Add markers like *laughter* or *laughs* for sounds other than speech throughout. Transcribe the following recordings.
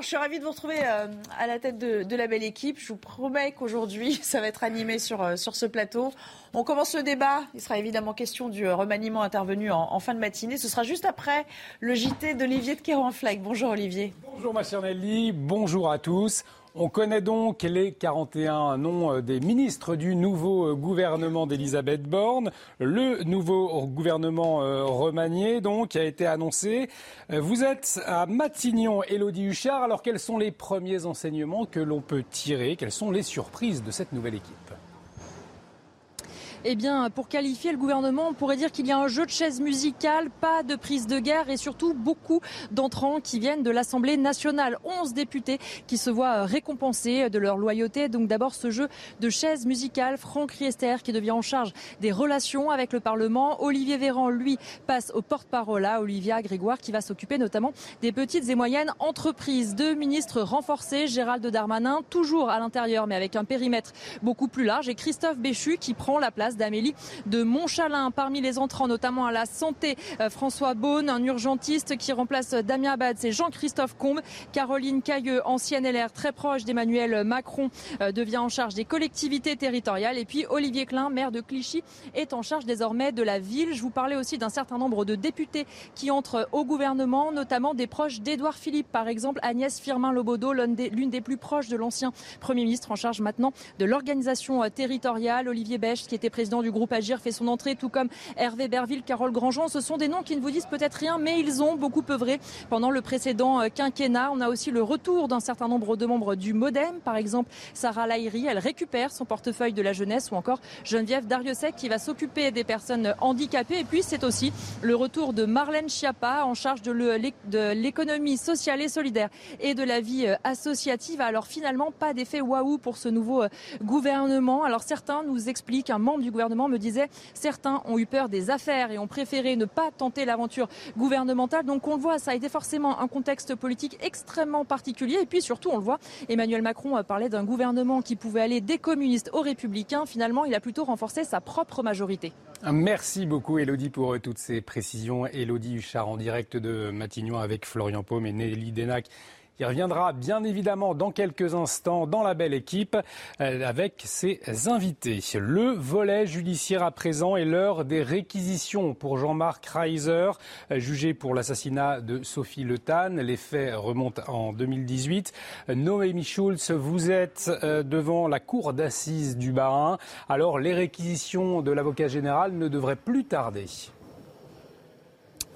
je suis ravie de vous retrouver euh, à la tête de, la belle équipe. Je vous promets qu'aujourd'hui, *laughs* ça va être animé sur, euh, sur ce plateau. On commence le débat. Il sera évidemment question du euh, remaniement intervenu en, fin de matinée. Ce sera juste après le JT d'Olivier de Kéranfleck. Bonjour Olivier. Bonjour ma bonjour à tous. On connaît donc les 41 noms euh, des ministres du nouveau euh, gouvernement d'Elisabeth Borne. Le nouveau gouvernement euh, remanié, donc, a été annoncé. Vous êtes à Matignon, Élodie Huchard. Alors, quels sont les premiers enseignements que l'on peut tirer? Quelles sont les surprises de cette nouvelle équipe? Eh bien, pour qualifier le gouvernement, on pourrait dire qu'il y a un jeu de chaises musicales, pas de prise de guerre et surtout beaucoup d'entrants qui viennent de l'Assemblée nationale. 11 députés qui se voient récompensés de leur loyauté. Donc d'abord ce jeu de chaises musicales. Franck Riester qui devient en charge des relations avec le Parlement. Olivier Véran, lui, passe au porte-parole à Olivia Grégoire qui va s'occuper notamment des petites et moyennes entreprises. Deux ministres renforcés, Gérald Darmanin, toujours à l'intérieur mais avec un périmètre beaucoup plus large et Christophe Béchu qui prend la place d'Amélie de Montchalin. Parmi les entrants, notamment à la santé, euh, François Beaune, un urgentiste qui remplace Damien Abad, c'est Jean-Christophe Combe. Caroline Cailleux, ancienne LR très proche d'Emmanuel Macron, euh, devient en charge des collectivités territoriales. Et puis Olivier Klein, maire de Clichy, est en charge désormais de la ville. Je vous parlais aussi d'un certain nombre de députés qui entrent au gouvernement, notamment des proches d'Édouard Philippe, par exemple Agnès Firmin-Lobodo, l'une des, plus proches de l'ancien Premier ministre en charge maintenant de l'organisation euh, territoriale. Olivier Bèche, qui était président du groupe Agir, fait son entrée, tout comme Hervé Berville, Carole Grandjean. Ce sont des noms qui ne vous disent peut-être rien, mais ils ont beaucoup œuvré pendant le précédent euh, quinquennat. On a aussi le retour d'un certain nombre de membres du Modem, par exemple Sarah Lahiri, elle récupère son portefeuille de la jeunesse, ou encore Geneviève Dariussec qui va s'occuper des personnes handicapées. Et puis c'est aussi le retour de Marlène Schiappa en charge de l'économie sociale et solidaire et de la vie euh, associative. Alors finalement, pas d'effet waouh pour ce nouveau euh, gouvernement. Alors certains nous expliquent, un membre du gouvernement me disait certains ont eu peur des affaires et ont préféré ne pas tenter l'aventure gouvernementale. Donc on le voit, ça a été forcément un contexte politique extrêmement particulier. Et puis surtout, on le voit, Emmanuel Macron parlait d'un gouvernement qui pouvait aller des communistes aux républicains. Finalement, il a plutôt renforcé sa propre majorité. Merci beaucoup Elodie pour euh, toutes ces précisions. Elodie Huchard en direct de Matignon avec Florian Paume et Nelly Denac il reviendra bien évidemment dans quelques instants dans la belle équipe euh, avec ses invités. Le volet judiciaire à présent est l'heure des réquisitions pour Jean-Marc Reiser, euh, jugé pour l'assassinat de Sophie Le Tan. Les faits remontent en 2018. Noémie Schulz, vous êtes euh, devant la cour d'assises du Barin. Alors les réquisitions de l'avocat général ne devraient plus tarder.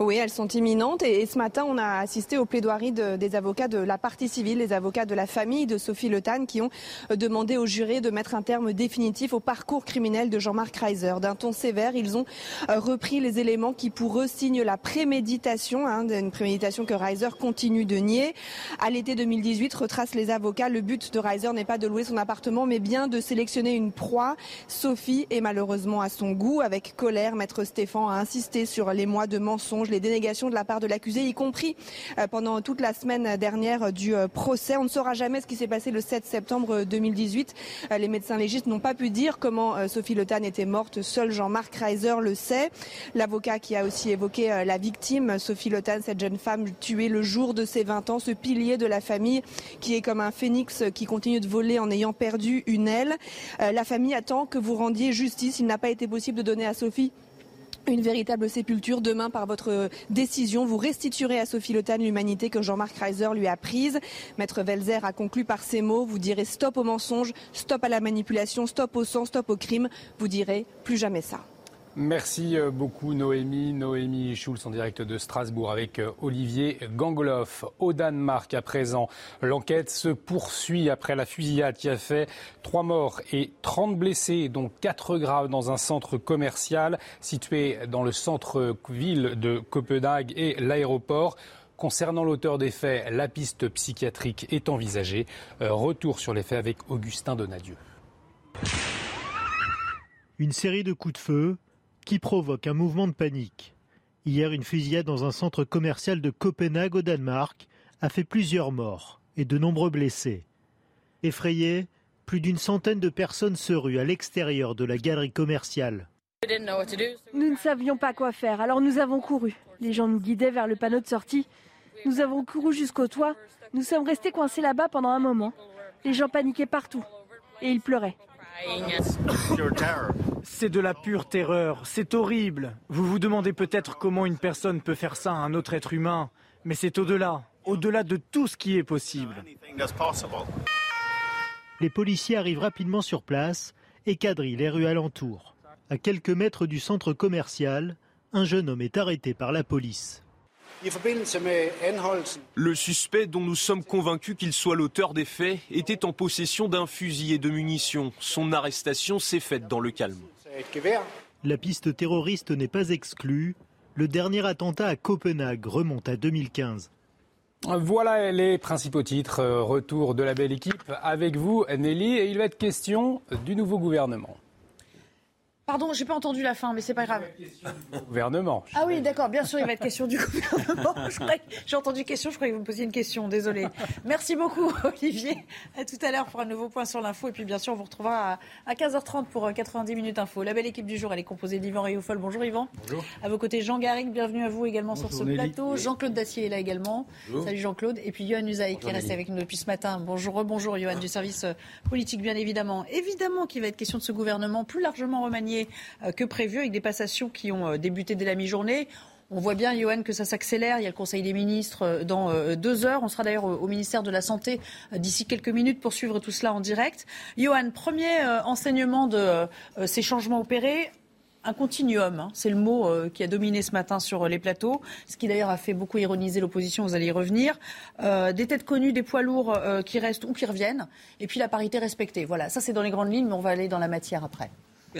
Oui, elles sont imminentes. Et, ce matin, on a assisté aux plaidoiries des avocats de la partie civile, les avocats de la famille de Sophie Le Tan, qui ont euh, demandé aux jurés de mettre un terme définitif au parcours criminel de Jean-Marc Reiser. D'un ton sévère, ils ont euh, repris les éléments qui, pour eux, signent la préméditation, hein, une préméditation que Reiser continue de nier. À l'été 2018, retrace les avocats, le but de Reiser n'est pas de louer son appartement, mais bien de sélectionner une proie. Sophie est malheureusement à son goût. Avec colère, Maître Stéphane a insisté sur les mois de mensonges les dénégations de la part de l'accusé, y compris euh, pendant toute la semaine dernière du euh, procès. On ne saura jamais ce qui s'est passé le 7 septembre 2018. Euh, les médecins légistes n'ont pas pu dire comment Sophie Le Tan était morte. Seul Jean-Marc Reiser le sait. L'avocat qui a aussi évoqué la victime, Sophie Le Tan, cette jeune femme tuée le jour de ses 20 ans, ce pilier de la famille qui est comme un phénix qui continue de voler en ayant perdu une aile. La famille attend que vous rendiez justice. Il n'a pas été possible de donner à Sophie une véritable sépulture. Demain, par votre décision, vous restituerez à Sophie Le l'humanité que Jean-Marc Reiser lui a prise. Maître Velzer a conclu par ces mots. Vous direz stop au mensonge, stop à la manipulation, stop au sang, stop au crime. Vous direz plus jamais ça. Merci euh, beaucoup Noémie. Noémie Schulz en direct de Strasbourg avec euh, Olivier Gangloff. Au Danemark à présent, l'enquête se poursuit après la fusillade qui a fait trois morts et 30 blessés, dont quatre graves dans un centre commercial situé dans le centre-ville de Copenhague et l'aéroport. Concernant l'auteur des faits, la piste psychiatrique est envisagée. Euh, retour sur les faits avec Augustin Donadieu. Une série de coups de feu qui provoque un mouvement de panique. Hier, une fusillade dans un centre commercial de Copenhague au Danemark a fait plusieurs morts et de nombreux blessés. Effrayés, plus d'une centaine de personnes se ruent à l'extérieur de la galerie commerciale. Nous ne savions pas quoi faire, alors nous avons couru. Les gens nous guidaient vers le panneau de sortie. Nous avons couru jusqu'au toit. Nous sommes restés coincés là-bas pendant un moment. Les gens paniquaient partout et ils pleuraient. C'est de la pure terreur, c'est horrible. Vous vous demandez peut-être comment une personne peut faire ça à un autre être humain, mais c'est au-delà, au-delà de tout ce qui est possible. Les policiers arrivent rapidement sur place et quadrillent les rues alentours. À quelques mètres du centre commercial, un jeune homme est arrêté par la police. Le suspect, dont nous sommes convaincus qu'il soit l'auteur des faits, était en possession d'un fusil et de munitions. Son arrestation s'est faite dans le calme. La piste terroriste n'est pas exclue. Le dernier attentat à Copenhague remonte à 2015. Voilà les principaux titres. Retour de la belle équipe avec vous, Nelly. Et il va être question du nouveau gouvernement. Pardon, j'ai pas entendu la fin, mais c'est pas grave. Gouvernement. Ah oui, d'accord, bien sûr, il va être question du *laughs* gouvernement. J'ai entendu question, je croyais que vous me posiez une question, désolé. Merci beaucoup, *laughs* Olivier. À tout à l'heure pour un nouveau point sur l'info. Et puis, bien sûr, on vous retrouvera à 15h30 pour 90 euh, minutes info. La belle équipe du jour, elle est composée d'Yvan Rioufol. Bonjour, Yvan. Bonjour. À vos côtés, Jean Garrigue, bienvenue à vous également sur ce plateau. Jean-Claude Dacier est là également. Salut, Jean-Claude. Et puis, Yohann Usaï qui est resté avec nous depuis ce matin. Bonjour, bonjour, Yohann, du service euh, politique, bien évidemment. Évidemment qu'il va être question de ce gouvernement plus largement remanié euh, que prévu avec des passations qui ont euh, débuté dès la mi-journée. On voit bien, Johan, que ça s'accélère. Il y a le Conseil des ministres euh, dans deux heures. On sera d'ailleurs au ministère de la Santé d'ici quelques minutes pour suivre tout cela en direct. Johan, premier enseignement de ces changements opérés. Un continuum, hein. c'est le mot qui a dominé ce matin sur les plateaux, ce qui d'ailleurs a fait beaucoup ironiser l'opposition, vous allez y revenir. des têtes connues, des poids lourds qui restent ou qui reviennent, et puis la parité respectée. Voilà, ça c'est dans les grandes lignes, mais on va aller dans la matière après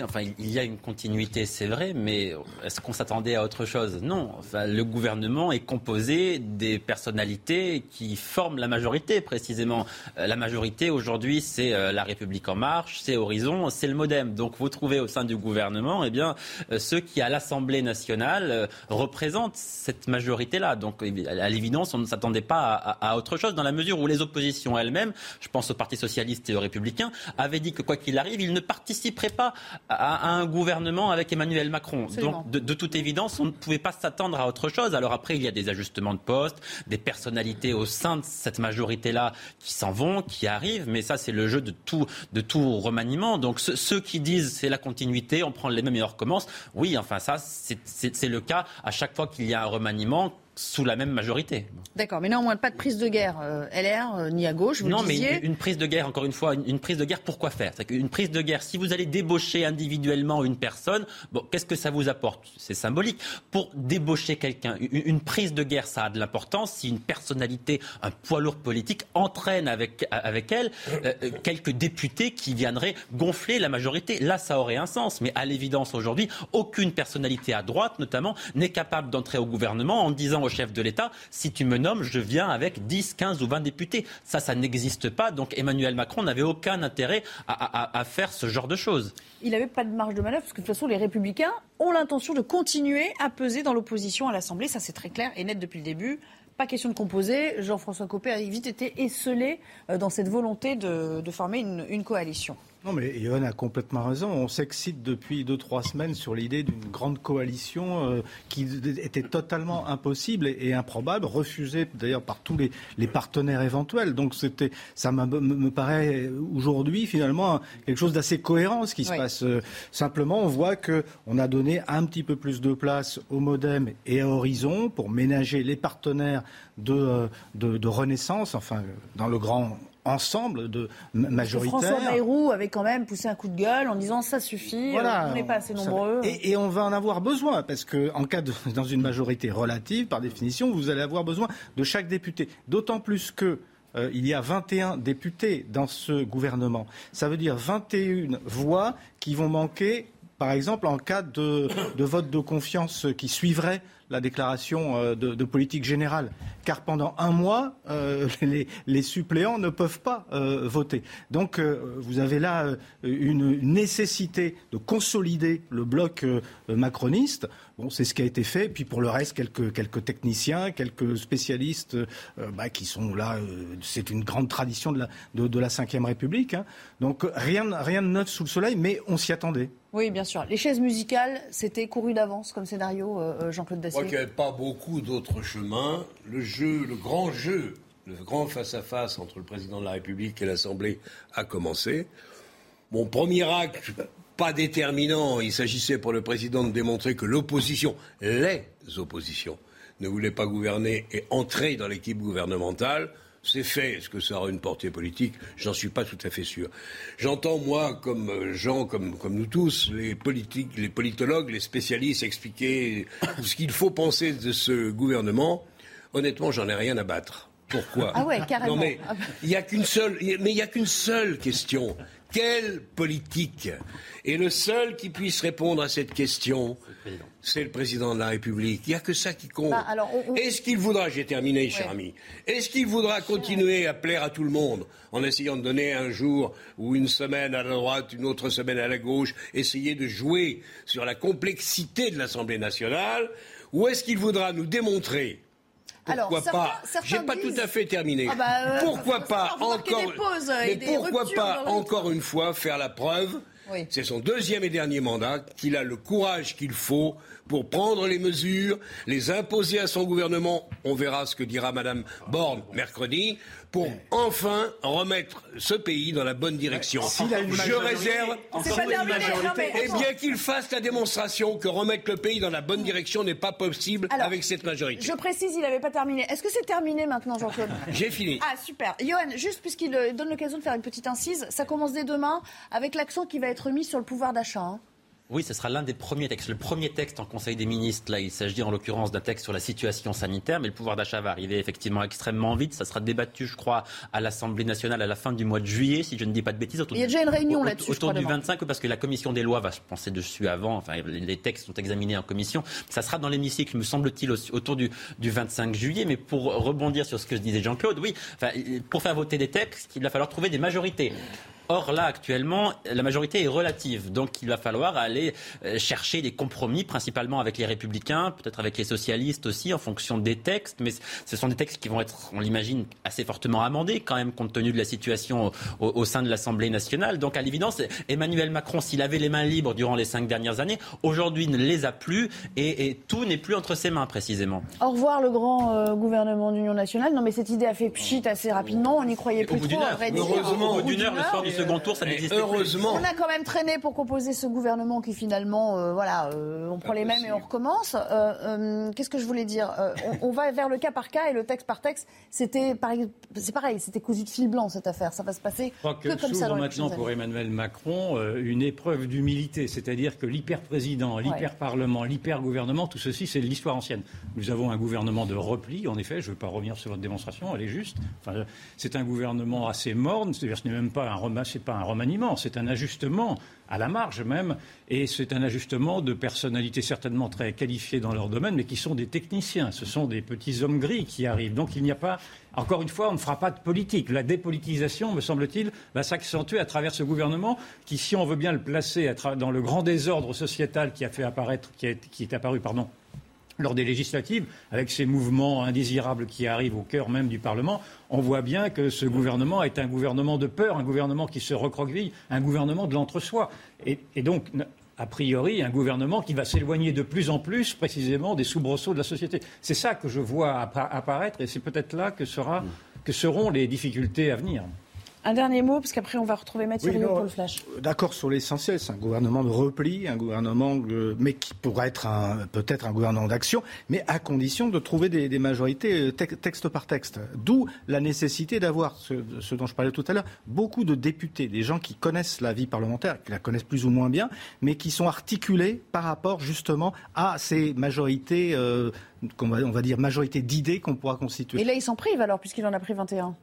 enfin, il y a une continuité, c'est vrai, mais est-ce qu'on s'attendait à autre chose? Non. Enfin, le gouvernement est composé des personnalités qui forment la majorité, précisément. Euh, la majorité, aujourd'hui, c'est euh, La République En Marche, c'est Horizon, c'est le Modem. Donc, vous trouvez au sein du gouvernement, eh bien, euh, ceux qui, à l'Assemblée nationale, représentent cette majorité-là. Donc, à l'évidence, on ne s'attendait pas à, à, autre chose, dans la mesure où les oppositions elles-mêmes, je pense au Parti Socialiste et aux Républicains, avaient dit que, quoi qu'il arrive, ils ne participeraient pas à, un gouvernement avec Emmanuel Macron. Donc, de, toute évidence, on ne pouvait pas s'attendre à autre chose. Alors après, il y a des ajustements de poste, des personnalités au sein de cette majorité-là qui s'en vont, qui arrivent, mais ça, c'est le jeu de tout, de tout remaniement. Donc ceux qui disent c'est la continuité, on prend les mêmes et on recommence, oui, enfin ça, c'est le cas à chaque fois qu'il y a un remaniement sous la même majorité. D'accord, mais néanmoins pas de prise de guerre euh, LR euh, ni à gauche. Vous non, mais une, prise de guerre, encore une fois, une, prise de guerre, pourquoi faire? C'est qu'une prise de guerre, si vous allez débaucher individuellement une personne, bon, qu'est-ce que ça vous apporte? C'est symbolique. Pour débaucher quelqu'un, une, prise de guerre, ça a de l'importance si une personnalité, un poids lourd politique entraîne avec avec elle euh, quelques députés qui viendraient gonfler la majorité. Là, ça aurait un sens. Mais à l'évidence aujourd'hui, aucune personnalité à droite, notamment, n'est capable d'entrer au gouvernement en disant au chef de l'État, si tu me nommes, je viens avec 10, 15 ou 20 députés. Ça, ça n'existe pas. Donc Emmanuel Macron n'avait aucun intérêt à, faire ce genre de choses. Il n'avait pas de marge de manœuvre parce que de toute façon, les républicains ont l'intention de continuer à peser dans l'opposition à l'Assemblée. Ça, c'est très clair et net depuis le début. Pas question de composer. Jean-François Copé a vite été esselé euh, dans cette volonté de, former une coalition. Non, mais Yohann a complètement raison. On s'excite depuis deux, trois semaines sur l'idée d'une grande coalition euh, qui était totalement impossible et, improbable, refusée d'ailleurs par tous les, les, partenaires éventuels. Donc c'était, ça me, paraît aujourd'hui finalement quelque chose d'assez cohérent ce qui se passe. Euh, simplement, on voit que on a donné un petit peu plus de place au MoDem et à Horizon pour ménager les partenaires de, euh, de, de Renaissance, enfin dans le grand ensemble de majoritaire. François Bayrou avait quand même poussé un coup de gueule en disant ça suffit, voilà, on n'est pas assez nombreux. Et, et, on va en avoir besoin parce que en cas de, dans une majorité relative, par définition, vous allez avoir besoin de chaque député. D'autant plus que euh, il y a 21 députés dans ce gouvernement. Ça veut dire 21 voix qui vont manquer, par exemple, en cas de, de vote de confiance qui suivrait la déclaration euh, de, politique générale. Car pendant un mois, euh, *laughs* les, suppléants ne peuvent pas euh, voter. Donc vous avez là une nécessité de consolider le bloc macroniste. Bon, c'est ce qui a été fait. Puis pour le reste, quelques, quelques techniciens, quelques spécialistes bah, qui sont là. c'est une grande tradition de la, de, la Ve République. Hein. Donc rien, rien de neuf sous le soleil, mais on s'y attendait. Oui, bien sûr. Les chaises musicales, c'était couru d'avance comme scénario, Jean-Claude Dacier qu'il n'y avait pas beaucoup d'autres chemins. Le jeu, le grand jeu, le grand face-à-face entre le président de la République et l'Assemblée a commencé. Mon premier acte, pas déterminant, il s'agissait pour le président de démontrer que l'opposition, les oppositions, ne voulaient pas gouverner et entrer dans l'équipe gouvernementale. C'est fait. Est-ce que ça aura une portée politique? J'en suis pas tout à fait sûr. J'entends, moi, comme gens, comme, comme nous tous, les politiques, les politologues, les spécialistes expliquer ce qu'il faut penser de ce gouvernement. Honnêtement, j'en ai rien à battre. Pourquoi? Ah ouais, carrément. Non mais il n'y a qu'une seule, mais il y a qu'une seule question. Quelle politique Et le seul qui puisse répondre à cette question, c'est le président de la République. Il n'y a que ça qui compte. Bah, Est-ce qu'il voudra, j'ai terminé, cher ami, est-ce qu'il voudra continuer à plaire à tout le monde en essayant de donner un jour ou une semaine à la droite, une autre semaine à la gauche, essayer de jouer sur la complexité de l'Assemblée nationale Ou est-ce qu'il voudra nous démontrer pourquoi pas J'ai pas tout à fait terminé. Ah bah, euh, pourquoi pas encore Mais pourquoi pas encore une fois faire la preuve C'est son deuxième et dernier mandat qu'il a le courage qu'il faut pour prendre les mesures, les imposer à son gouvernement. On verra ce que dira Madame Borne mercredi pour enfin remettre ce pays dans la bonne direction. Je réserve et bien qu'il fasse la démonstration que remettre le pays dans la bonne direction n'est pas possible avec cette majorité. Je précise, il n'avait pas terminé. Est-ce que c'est terminé maintenant, Jean-Claude *laughs* J'ai fini. Ah, super. Johan, juste puisqu'il euh, donne l'occasion de faire une petite incise, ça commence dès demain avec l'accent qui va être mis sur le pouvoir d'achat. Hein. Oui, ce sera l'un des premiers textes. Le premier texte en Conseil des ministres, là, il s'agit en l'occurrence d'un texte sur la situation sanitaire, mais le pouvoir d'achat va arriver effectivement extrêmement vite. Ça sera débattu, je crois, à l'Assemblée nationale à la fin du mois de juillet, si je ne dis pas de bêtises. il y a déjà une réunion là-dessus. Autour du 25, parce que la commission des lois va se penser dessus avant. Enfin, les textes sont examinés en commission. Ça sera dans l'hémicycle, me semble-t-il, autour du, du 25 juillet. Mais pour rebondir sur ce que disait Jean-Claude, oui, enfin, pour faire voter des textes, il va falloir trouver des majorités. Or là, actuellement, la majorité est relative. Donc il va falloir aller euh, chercher des compromis, principalement avec les républicains, peut-être avec les socialistes aussi, en fonction des textes. Mais ce sont des textes qui vont être, on l'imagine, assez fortement amendés, quand même, compte tenu de la situation au, sein de l'Assemblée nationale. Donc à l'évidence, Emmanuel Macron, s'il avait les mains libres durant les cinq dernières années, aujourd'hui ne les a plus et, tout n'est plus entre ses mains, précisément. Au revoir le grand euh, gouvernement d'union nationale. Non mais cette idée a fait pchit assez rapidement. On n'y croyait plus trop. Heureusement, au bout d'une heure, le soir du second tour, ça n'existe Heureusement. On a quand même traîné pour composer ce gouvernement qui finalement, euh, voilà, euh, on prend les mêmes et on recommence. Euh, qu'est-ce que je voulais dire on, va vers le cas par cas et le texte par texte. C'était c'est pareil, c'était cousu de fil blanc cette affaire. Ça va se passer que, que comme ça. Dans maintenant pour Emmanuel Macron une épreuve d'humilité, c'est-à-dire que l'hyper-président, l'hyper-parlement, l'hyper-gouvernement, tout ceci c'est l'histoire ancienne. Nous avons un gouvernement de repli, en effet. Je ne veux pas revenir sur votre démonstration, elle est juste. Enfin, c'est un gouvernement assez morne, c'est-à-dire ce n'est même pas un c'est pas un remaniement, c'est un ajustement à la marge même, et c'est un ajustement de personnalités certainement très qualifiées dans leur domaine, mais qui sont des techniciens. Ce sont des petits hommes gris qui arrivent. Donc il n'y a pas, encore une fois, on ne fera pas de politique. La dépolitisation, me semble-t-il, va s'accentuer à travers ce gouvernement qui, si on veut bien le placer dans le grand désordre sociétal qui a fait apparaître, qui est apparu, pardon, lors des législatives, avec ces mouvements indésirables qui arrivent au cœur même du Parlement, on voit bien que ce gouvernement est un gouvernement de peur, un gouvernement qui se recroqueville, un gouvernement de l'entre-soi. Et, donc, a priori, un gouvernement qui va s'éloigner de plus en plus précisément des soubresauts de la société. C'est ça que je vois apparaître et c'est peut-être là que, que seront les difficultés à venir. Un dernier mot, parce qu'après on va retrouver Mathieu pour le flash. D'accord sur l'essentiel, c'est un gouvernement de repli, un gouvernement, mais qui pourrait être peut-être un gouvernement d'action, mais à condition de trouver des, majorités texte par texte. D'où la nécessité d'avoir, ce, ce, dont je parlais tout à l'heure, beaucoup de députés, des gens qui connaissent la vie parlementaire, qui la connaissent plus ou moins bien, mais qui sont articulés par rapport justement à ces majorités, euh, on, va, on va dire majorité d'idées qu'on pourra constituer. Et là, il s'en prive alors, puisqu'il en a pris 21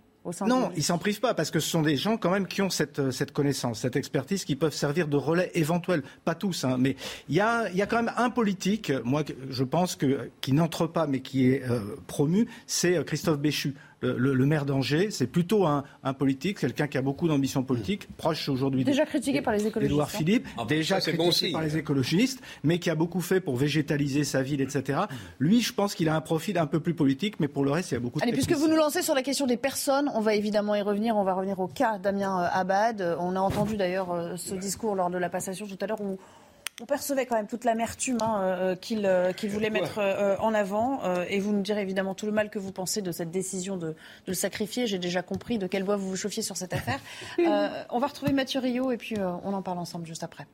non, ils s'en privent pas parce que ce sont des gens quand même qui ont cette, cette connaissance, cette expertise, qui peuvent servir de relais éventuel. Pas tous, hein, mais il y a, y a, quand même un politique, moi je pense que qui n'entre pas mais qui est euh, promu, c'est euh, Christophe Béchu le, maire d'Angers. C'est plutôt un, politique, quelqu'un qui a beaucoup d'ambition politique, proche aujourd'hui. Déjà critiqué par les écologistes. Édouard hein. Philippe, ah, déjà critiqué par les écologistes, mais qui a beaucoup fait pour végétaliser sa ville, etc. Lui, je pense qu'il a un profil un peu plus politique, mais pour le reste, il y a beaucoup de. Allez, puisque vous nous lancez sur la question des personnes, on va évidemment y revenir. On va revenir au cas Damien euh, Abad. On a entendu d'ailleurs euh, ce discours lors de la passation tout à l'heure où on percevait quand même toute l'amertume hein, euh, euh, qu'il voulait mettre euh, en avant. et vous nous direz évidemment tout le mal que vous pensez de cette décision de, le sacrifier. J'ai déjà compris de quel bois vous vous chauffiez sur cette affaire. *laughs* on va retrouver Mathieu Rio et puis on en parle ensemble juste après.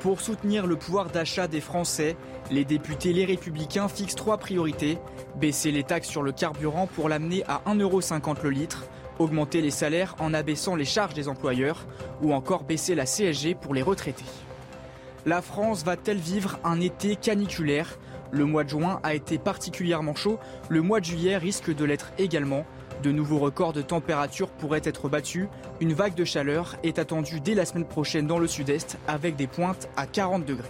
Pour soutenir le pouvoir d'achat des Français, les députés Les Républicains fixent trois priorités. Baisser les taxes sur le carburant pour l'amener à 1,50€ le litre augmenter les salaires en abaissant les charges des employeurs ou encore baisser la CSG pour les retraités. La France va-t-elle vivre un été caniculaire? Le mois de juin a été particulièrement chaud, le mois de juillet risque de l'être également. De nouveaux records de température pourraient être battus. Une vague de chaleur est attendue dès la semaine prochaine dans le sud-est avec des pointes à 40 degrés.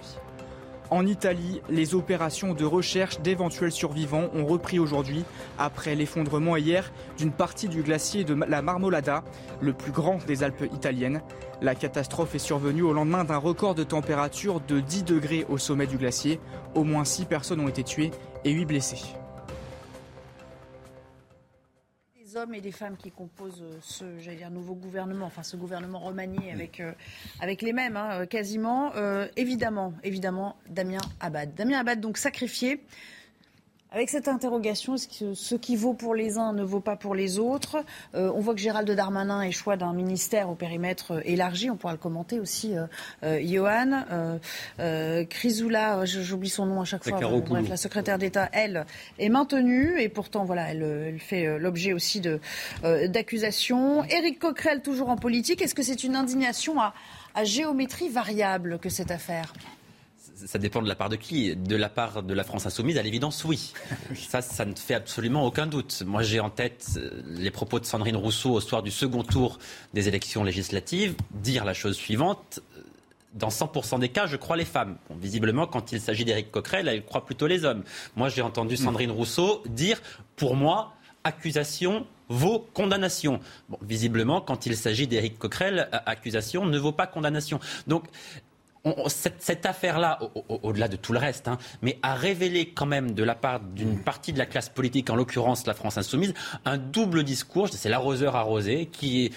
En Italie, les opérations de recherche d'éventuels survivants ont repris aujourd'hui après l'effondrement hier d'une partie du glacier de la Marmolada, le plus grand des Alpes italiennes. La catastrophe est survenue au lendemain d'un record de température de 10 degrés au sommet du glacier. Au moins 6 personnes ont été tuées et 8 blessées hommes et des femmes qui composent euh, ce dire, nouveau gouvernement, enfin ce gouvernement remanié avec, euh, avec les mêmes, hein, quasiment. Euh, évidemment, évidemment, Damien Abad. Damien Abad, donc sacrifié. Avec cette interrogation, est-ce que ce qui vaut pour les uns ne vaut pas pour les autres euh, On voit que Gérald Darmanin est choix d'un ministère au périmètre euh, élargi. On pourra le commenter aussi, euh, euh Johan. Euh, Chrysoula, j'oublie son nom à chaque fois. bref, la secrétaire d'État, elle, est maintenue et pourtant, voilà, elle, elle fait l'objet aussi de d'accusations. Éric Coquerel, toujours en politique. Est-ce que c'est une indignation à, à géométrie variable que cette affaire? Ça dépend de la part de qui. De la part de la France insoumise, à l'évidence, *laughs* oui. Ça, ça ne fait absolument aucun doute. Moi, j'ai en tête euh, les propos de Sandrine Rousseau au soir du second tour des élections législatives, dire la chose suivante. Euh, dans 100% des cas, je crois les femmes. visiblement, quand il s'agit d'Éric Coquerel, elle croit plutôt les hommes. Moi, j'ai entendu hmm. Sandrine Rousseau dire, pour moi, accusation vaut condamnation. Bon, visiblement, quand il s'agit d'Éric Coquerel, accusation ne vaut pas condamnation. Donc, cette, affaire-là, au-delà de tout le reste, hein, mais a révélé quand même de la part d'une partie de la classe politique, en l'occurrence la France insoumise, un double discours, c'est l'arroseur arrosé, qui,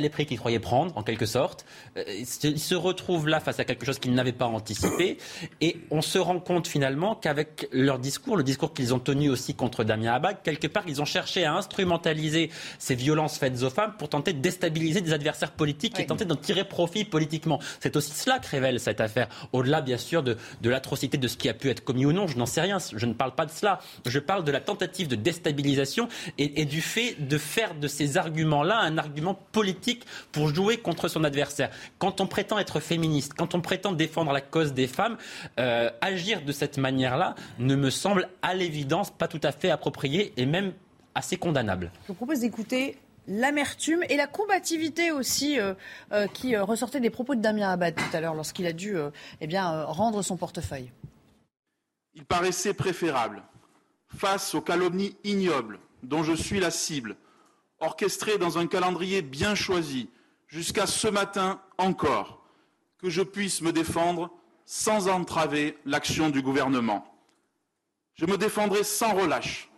les prix qu'il croyait prendre, en quelque sorte. Euh, il se retrouve là face à quelque chose qu'il n'avait pas anticipé. Et on se rend compte finalement qu'avec leur discours, le discours qu'ils ont tenu aussi contre Damien Abad, quelque part, ils ont cherché à instrumentaliser ces violences faites aux femmes pour tenter de déstabiliser des adversaires politiques et tenter d'en tirer profit politiquement. C'est aussi cela que révèle cette affaire. Au-delà, bien sûr, de, de l'atrocité de ce qui a pu être commis ou non, je n'en sais rien. Je ne parle pas de cela. Je parle de la tentative de déstabilisation et, et du fait de faire de ces arguments-là un argument politique pour jouer contre son adversaire. Quand on prétend être féministe, quand on prétend défendre la cause des femmes, euh, agir de cette manière-là ne me semble à l'évidence pas tout à fait approprié et même assez condamnable. Je vous propose d'écouter l'amertume et la combativité aussi euh, euh, qui ressortait des propos de Damien Abad tout à l'heure lorsqu'il a dû eh bien, rendre son portefeuille. Il paraissait préférable, face aux calomnies ignobles dont je suis la cible, orchestré dans un calendrier bien choisi, jusqu'à ce matin encore, que je puisse me défendre sans entraver l'action du gouvernement. Je me défendrai sans relâche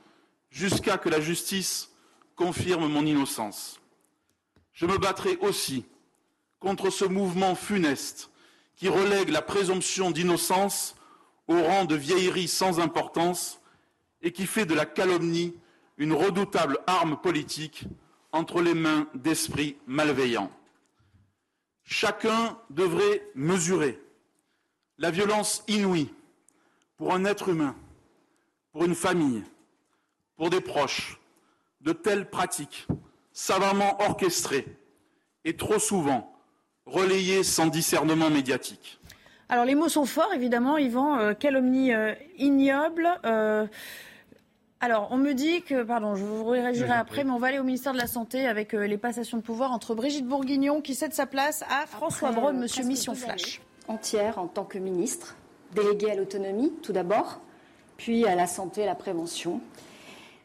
jusqu'à que la justice confirme mon innocence. Je me battrai aussi contre ce mouvement funeste qui relègue la présomption d'innocence au rang de vieillerie sans importance et qui fait de la calomnie une redoutable arme politique entre les mains d'esprits malveillants. Chacun devrait mesurer la violence inouïe pour un être humain, pour une famille, pour des proches, de telles pratiques savamment orchestrées et trop souvent relayées sans discernement médiatique. Alors les mots sont forts, évidemment, Yvan. Euh, calomnie euh, ignoble. Euh, alors, on me dit que, pardon, je vous réagirai après, mais on va aller au ministère de la Santé avec les passations de pouvoir entre Brigitte Bourguignon, qui cède sa place, à François Braun, Monsieur Mission Flash. Entière en tant que ministre, déléguée à l'autonomie, tout d'abord, puis à la santé et la prévention.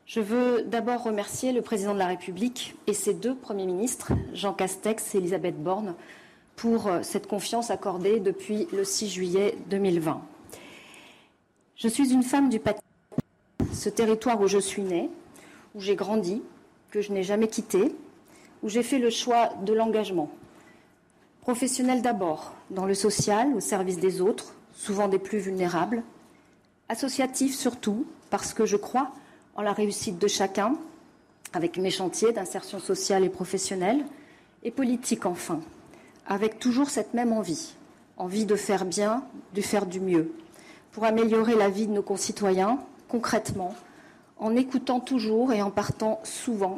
Je veux d'abord remercier le président de la République et ses deux premiers ministres, Jean Castex et Elisabeth Borne, pour euh, cette confiance accordée depuis le 6 juillet 2020. Je suis une femme du Pas-de-Calais, ce territoire où je suis née, où j'ai grandi, que je n'ai jamais quitté, où j'ai fait le choix de l'engagement. Professionnel d'abord, dans le social, au service des autres, souvent des plus vulnérables. Associatif surtout, parce que je crois en la réussite de chacun, avec mes chantiers d'insertion sociale et professionnelle, et politique enfin, avec toujours cette même envie, envie de faire bien, de faire du mieux, pour améliorer la vie de nos concitoyens concrètement, en écoutant toujours et en partant souvent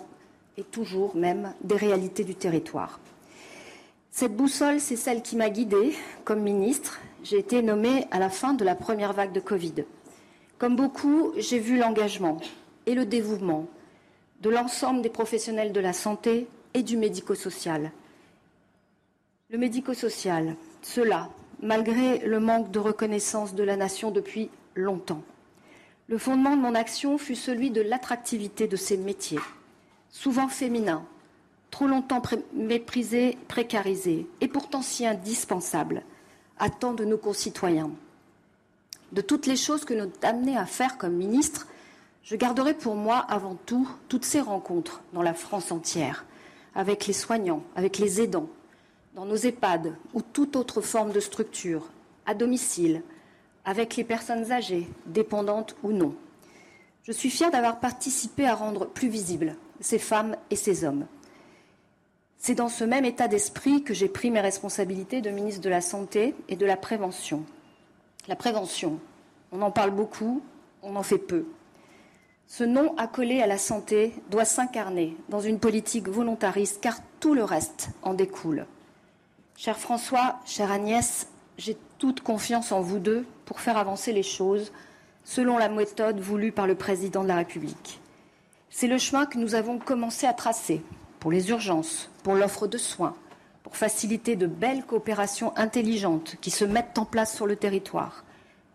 et toujours même des réalités du territoire. Cette boussole, c'est celle qui m'a guidée comme ministre. J'ai été nommée à la fin de la première vague de Covid. Comme beaucoup, j'ai vu l'engagement et le dévouement de l'ensemble des professionnels de la santé et du médico-social le médico-social, cela, malgré le manque de reconnaissance de la nation depuis longtemps. Le fondement de mon action fut celui de l'attractivité de ces métiers, souvent féminins, trop longtemps méprisés, précarisés, et pourtant si indispensables à tant de nos concitoyens. De toutes les choses que nous amenés à faire comme ministre, je garderai pour moi avant tout toutes ces rencontres dans la France entière, avec les soignants, avec les aidants, dans nos EHPAD ou toute autre forme de structure, à domicile, avec les personnes âgées, dépendantes ou non. Je suis fière d'avoir participé à rendre plus visibles ces femmes et ces hommes. C'est dans ce même état d'esprit que j'ai pris mes responsabilités de ministre de la Santé et de la Prévention. La prévention, on en parle beaucoup, on en fait peu. Ce nom accolé à la santé doit s'incarner dans une politique volontariste car tout le reste en découle. Cher François, chère Agnès, j'ai toute confiance en vous deux pour faire avancer les choses selon la méthode voulue par le président de la République. C'est le chemin que nous avons commencé à tracer pour les urgences, pour l'offre de soins, pour faciliter de belles coopérations intelligentes qui se mettent en place sur le territoire,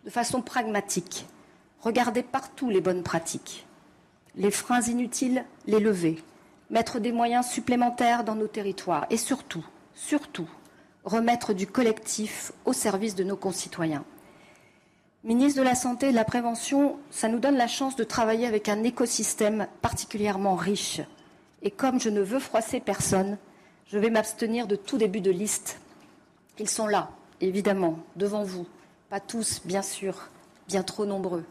de façon pragmatique. Regardez partout les bonnes pratiques. Les freins inutiles, les lever. Mettre des moyens supplémentaires dans nos territoires. Et surtout, surtout, remettre du collectif au service de nos concitoyens. Ministre de la Santé et de la Prévention, ça nous donne la chance de travailler avec un écosystème particulièrement riche. Et comme je ne veux froisser personne, je vais m'abstenir de tout début de liste. Ils sont là, évidemment, devant vous. Pas tous, bien sûr, bien trop nombreux.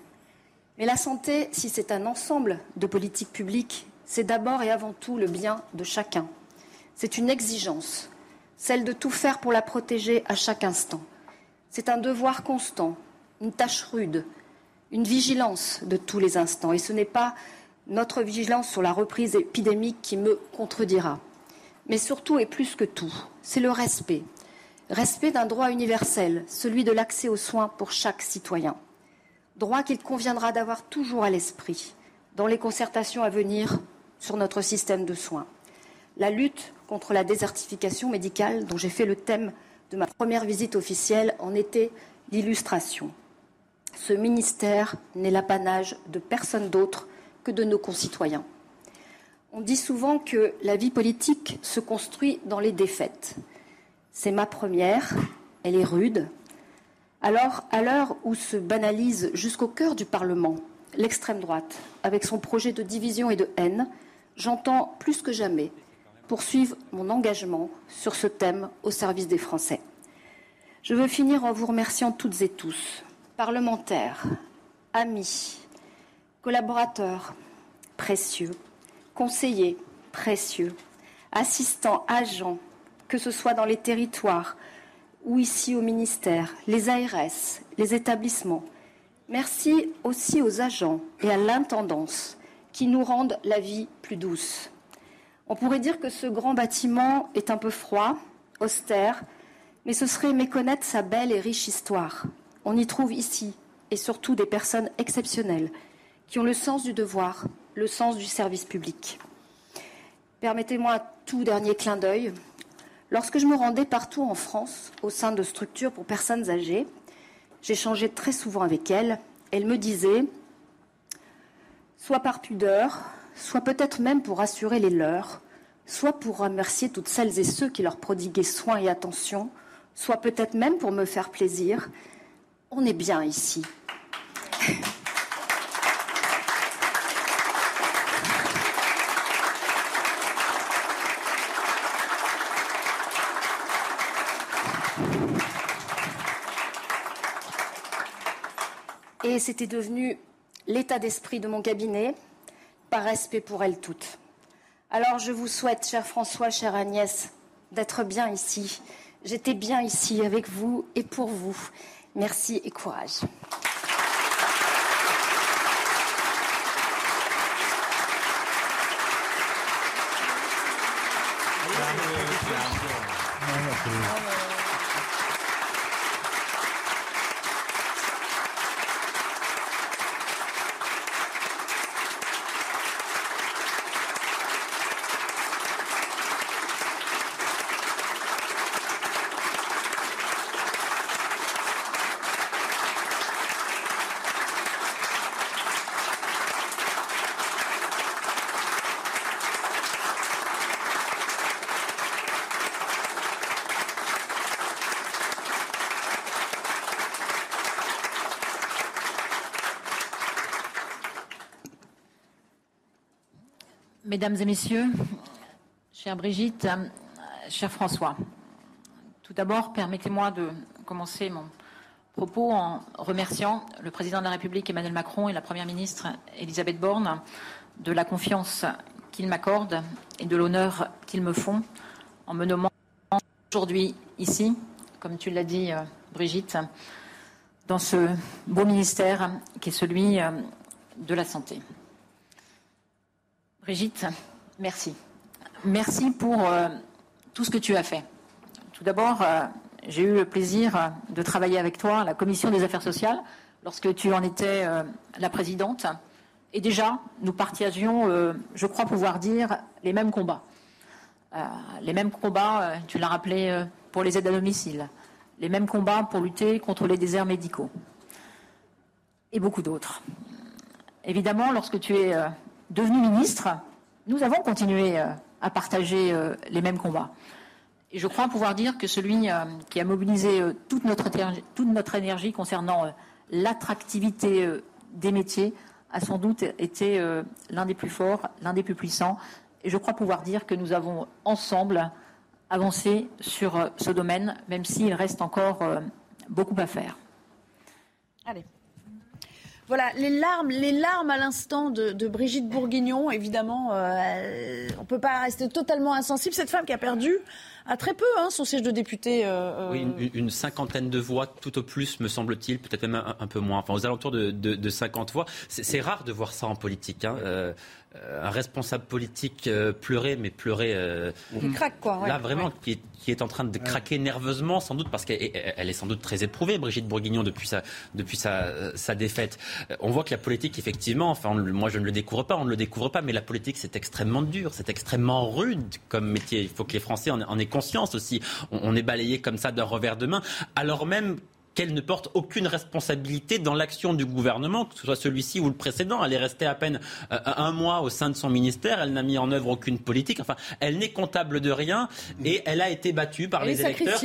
Mais la santé, si c'est un ensemble de politiques publiques, c'est d'abord et avant tout le bien de chacun. C'est une exigence celle de tout faire pour la protéger à chaque instant. C'est un devoir constant, une tâche rude, une vigilance de tous les instants. Et ce n'est pas notre vigilance sur la reprise épidémique qui me contredira. Mais surtout et plus que tout, c'est le respect. Respect d'un droit universel, celui de l'accès aux soins pour chaque citoyen. Droit qu'il conviendra d'avoir toujours à l'esprit dans les concertations à venir sur notre système de soins. La lutte contre la désertification médicale, dont j'ai fait le thème de ma première visite officielle, en était l'illustration. Ce ministère n'est l'apanage de personne d'autre que de nos concitoyens. On dit souvent que la vie politique se construit dans les défaites. C'est ma première, elle est rude. Alors, à l'heure où se banalise jusqu'au cœur du Parlement l'extrême droite, avec son projet de division et de haine, j'entends plus que jamais poursuivre mon engagement sur ce thème au service des Français. Je veux finir en vous remerciant toutes et tous, parlementaires, amis, collaborateurs, précieux, conseillers précieux, assistants, agents, que ce soit dans les territoires ou ici au ministère, les ARS, les établissements. Merci aussi aux agents et à l'intendance qui nous rendent la vie plus douce. On pourrait dire que ce grand bâtiment est un peu froid, austère, mais ce serait méconnaître sa belle et riche histoire. On y trouve ici, et surtout des personnes exceptionnelles, qui ont le sens du devoir, le sens du service public. Permettez-moi un tout dernier clin d'œil. Lorsque je me rendais partout en France, au sein de structures pour personnes âgées, j'échangeais très souvent avec elles. Elles me disaient, soit par pudeur, soit peut-être même pour assurer les leurs, soit pour remercier toutes celles et ceux qui leur prodiguaient soins et attention, soit peut-être même pour me faire plaisir. On est bien ici. Et c'était devenu l'état d'esprit de mon cabinet, par respect pour elles toutes. Alors je vous souhaite, cher François, chère Agnès, d'être bien ici. J'étais bien ici avec vous et pour vous. Merci et courage. Mesdames et Messieurs, chère Brigitte, euh, cher François, tout d'abord, permettez-moi de commencer mon propos en remerciant le président de la République Emmanuel Macron et la première ministre Elisabeth Borne de la confiance qu'ils m'accordent et de l'honneur qu'ils me font en me nommant aujourd'hui ici, comme tu l'as dit, euh, Brigitte, dans ce beau ministère qui est celui euh, de la santé. Brigitte, merci. Merci pour euh, tout ce que tu as fait. Tout d'abord, euh, j'ai eu le plaisir de travailler avec toi à la commission des affaires sociales lorsque tu en étais euh, la présidente. Et déjà, nous partagions, je crois pouvoir dire, les mêmes combats. les mêmes combats, tu l'as rappelé, pour les aides à domicile. Les mêmes combats pour lutter contre les déserts médicaux. Et beaucoup d'autres. Évidemment, lorsque tu es devenu ministre, nous avons continué euh, à partager euh, les mêmes combats. Et je crois pouvoir dire que celui euh, qui a mobilisé toute notre, énergie concernant l'attractivité des métiers a sans doute été l'un des plus forts, l'un des plus puissants. Et je crois pouvoir dire que nous avons ensemble avancé sur ce domaine, même s'il reste encore beaucoup à faire. Allez. Voilà, les larmes, les larmes à l'instant de, Brigitte Bourguignon, évidemment, euh, on ne peut pas rester totalement insensible. Cette femme qui a perdu a très peu hein, son siège de député. Euh, oui, euh, une, cinquantaine de voix, tout au plus, me semble-t-il, peut-être même un, peu moins. Enfin, aux alentours de, de, 50 voix. C'est rare de voir ça en politique. Hein. Un responsable politique pleurer, mais pleurer. qui craque, quoi. là, vraiment, qui, qui est en train de craquer nerveusement, sans doute parce qu'elle est sans doute très éprouvée, Brigitte Bourguignon, depuis sa, depuis sa, sa défaite. On voit que la politique, effectivement, enfin, moi je ne le découvre pas, on ne le découvre pas, mais la politique, c'est extrêmement dur, c'est extrêmement rude comme métier. Il faut que les Français en, aient conscience aussi. On, on est balayé comme ça d'un revers de main, alors même qu'elle ne porte aucune responsabilité dans l'action du gouvernement, que ce soit celui-ci ou le précédent. Elle est restée à peine euh, un mois au sein de son ministère, elle n'a mis en œuvre aucune politique. Enfin, elle n'est comptable de rien et elle a été battue par les électeurs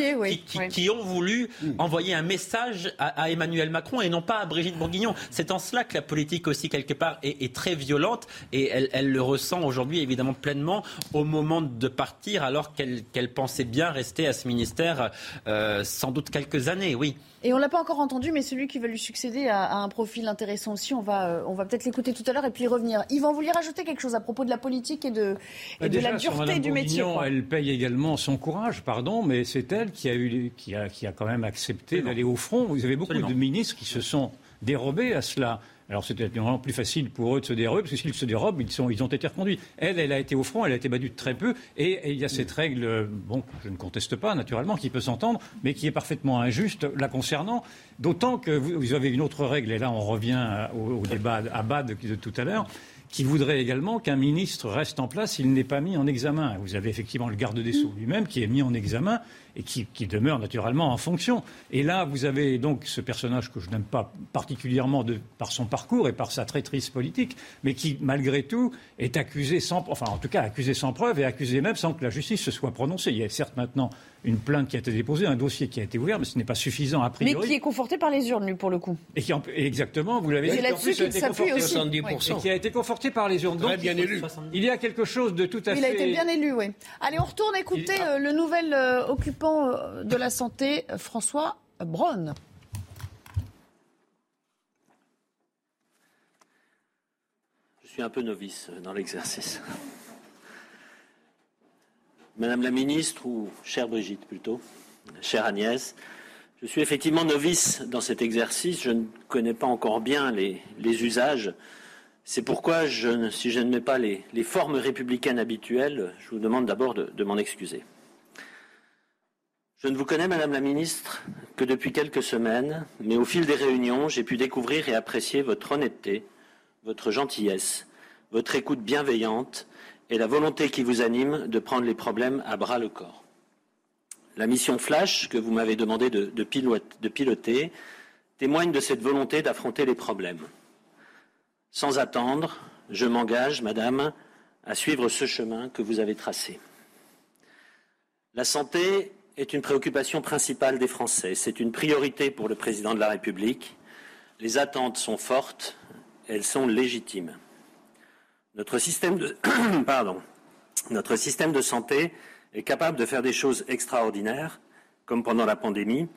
qui, ont voulu envoyer un message à, Emmanuel Macron et non pas à Brigitte Bourguignon. C'est en cela que la politique aussi, quelque part, est, très violente et elle, le ressent aujourd'hui évidemment pleinement au moment de partir alors qu'elle pensait bien rester à ce ministère euh, sans doute quelques années, oui. Et on l'a pas encore entendu, mais celui qui va lui succéder a, un profil intéressant aussi. On va, euh, on va peut-être l'écouter tout à l'heure et puis revenir. Yvan, vous vouliez rajouter quelque chose à propos de la politique et de, bah, de la dureté du métier Elle paye également son courage, pardon, mais c'est elle qui a, eu, qui, a, qui a quand même accepté d'aller au front. Vous avez beaucoup de ministres qui se sont dérobés à cela. Alors c'était vraiment plus facile pour eux de se dérober, parce que s'ils se dérobent, ils, sont, ils ont été reconduits. Elle, elle a été au front, elle a été battue de très peu, et, il y a cette règle, bon, je ne conteste pas naturellement, qui peut s'entendre, mais qui est parfaitement injuste la concernant, d'autant que vous, avez une autre règle, et là on revient au, débat à Bad de tout à l'heure, qui voudrait également qu'un ministre reste en place s'il n'est pas mis en examen. Vous avez effectivement le garde des Sceaux lui-même qui est mis en examen et qui, demeure naturellement en fonction. Et là, vous avez donc ce personnage que je n'aime pas particulièrement de, par son parcours et par sa traîtrise politique, mais qui, malgré tout, est accusé sans, enfin, en tout cas, accusé sans preuve et accusé même sans que la justice se soit prononcée. Il y a certes maintenant une plainte qui a été déposée, un dossier qui a été ouvert, mais ce n'est pas suffisant a priori. Mais qui est conforté par les urnes, lui, pour le coup. Et qui, exactement, vous l'avez dit. C'est là-dessus qu'il s'appuie aussi. Et qui a été conforté par les urnes. Donc, bien élu. Il y a quelque chose de tout à fait. Il a été bien élu, oui. Allez, on retourne écouter euh, le nouvel euh, occupant euh, de la santé, François Braun. Je suis un peu novice dans l'exercice. *laughs* Madame la ministre, ou chère Brigitte plutôt, chère Agnès, je suis effectivement novice dans cet exercice. Je ne connais pas encore bien les, usages. C'est pourquoi, si je ne mets pas les, formes républicaines habituelles, je vous demande d'abord de m'en excuser. Je ne vous connais, Madame la Ministre, que depuis quelques semaines, mais au fil des réunions, j'ai pu découvrir et apprécier votre honnêteté, votre gentillesse, votre écoute bienveillante et la volonté qui vous anime de prendre les problèmes à bras le corps. La mission Flash que vous m'avez demandé de, piloter témoigne de cette volonté d'affronter les problèmes. Sans attendre, je m'engage, Madame, à suivre ce chemin que vous avez tracé. La santé est une préoccupation principale des Français. C'est une priorité pour le président de la République. Les attentes sont fortes, elles sont légitimes. Notre système de. *coughs* Notre système de santé est capable de faire des choses extraordinaires, comme pendant la pandémie,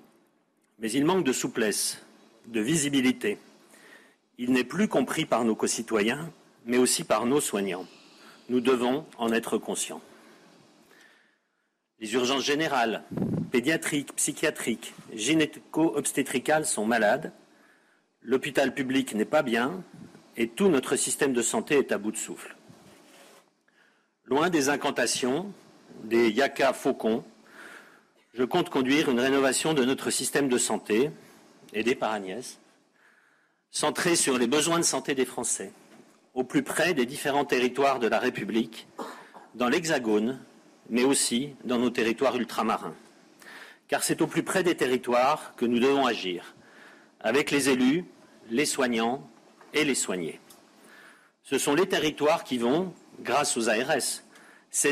mais il manque de souplesse, de visibilité. Il n'est plus compris par nos concitoyens, mais aussi par nos soignants. Nous devons en être conscients. Les urgences générales, pédiatriques, psychiatriques, gynéco-obstétricales sont malades. L'hôpital public n'est pas bien et tout notre système de santé est à bout de souffle. Loin des incantations, des yaka faucons, je compte conduire une rénovation de notre système de santé, aidé par Agnès, centrée sur les besoins de santé des Français, au plus près des différents territoires de la République, dans l'Hexagone, mais aussi dans nos territoires ultramarins. Car c'est au plus près des territoires que nous devons agir, avec les élus, les soignants et les soignés. Ce sont les territoires qui vont, grâce aux ARS, se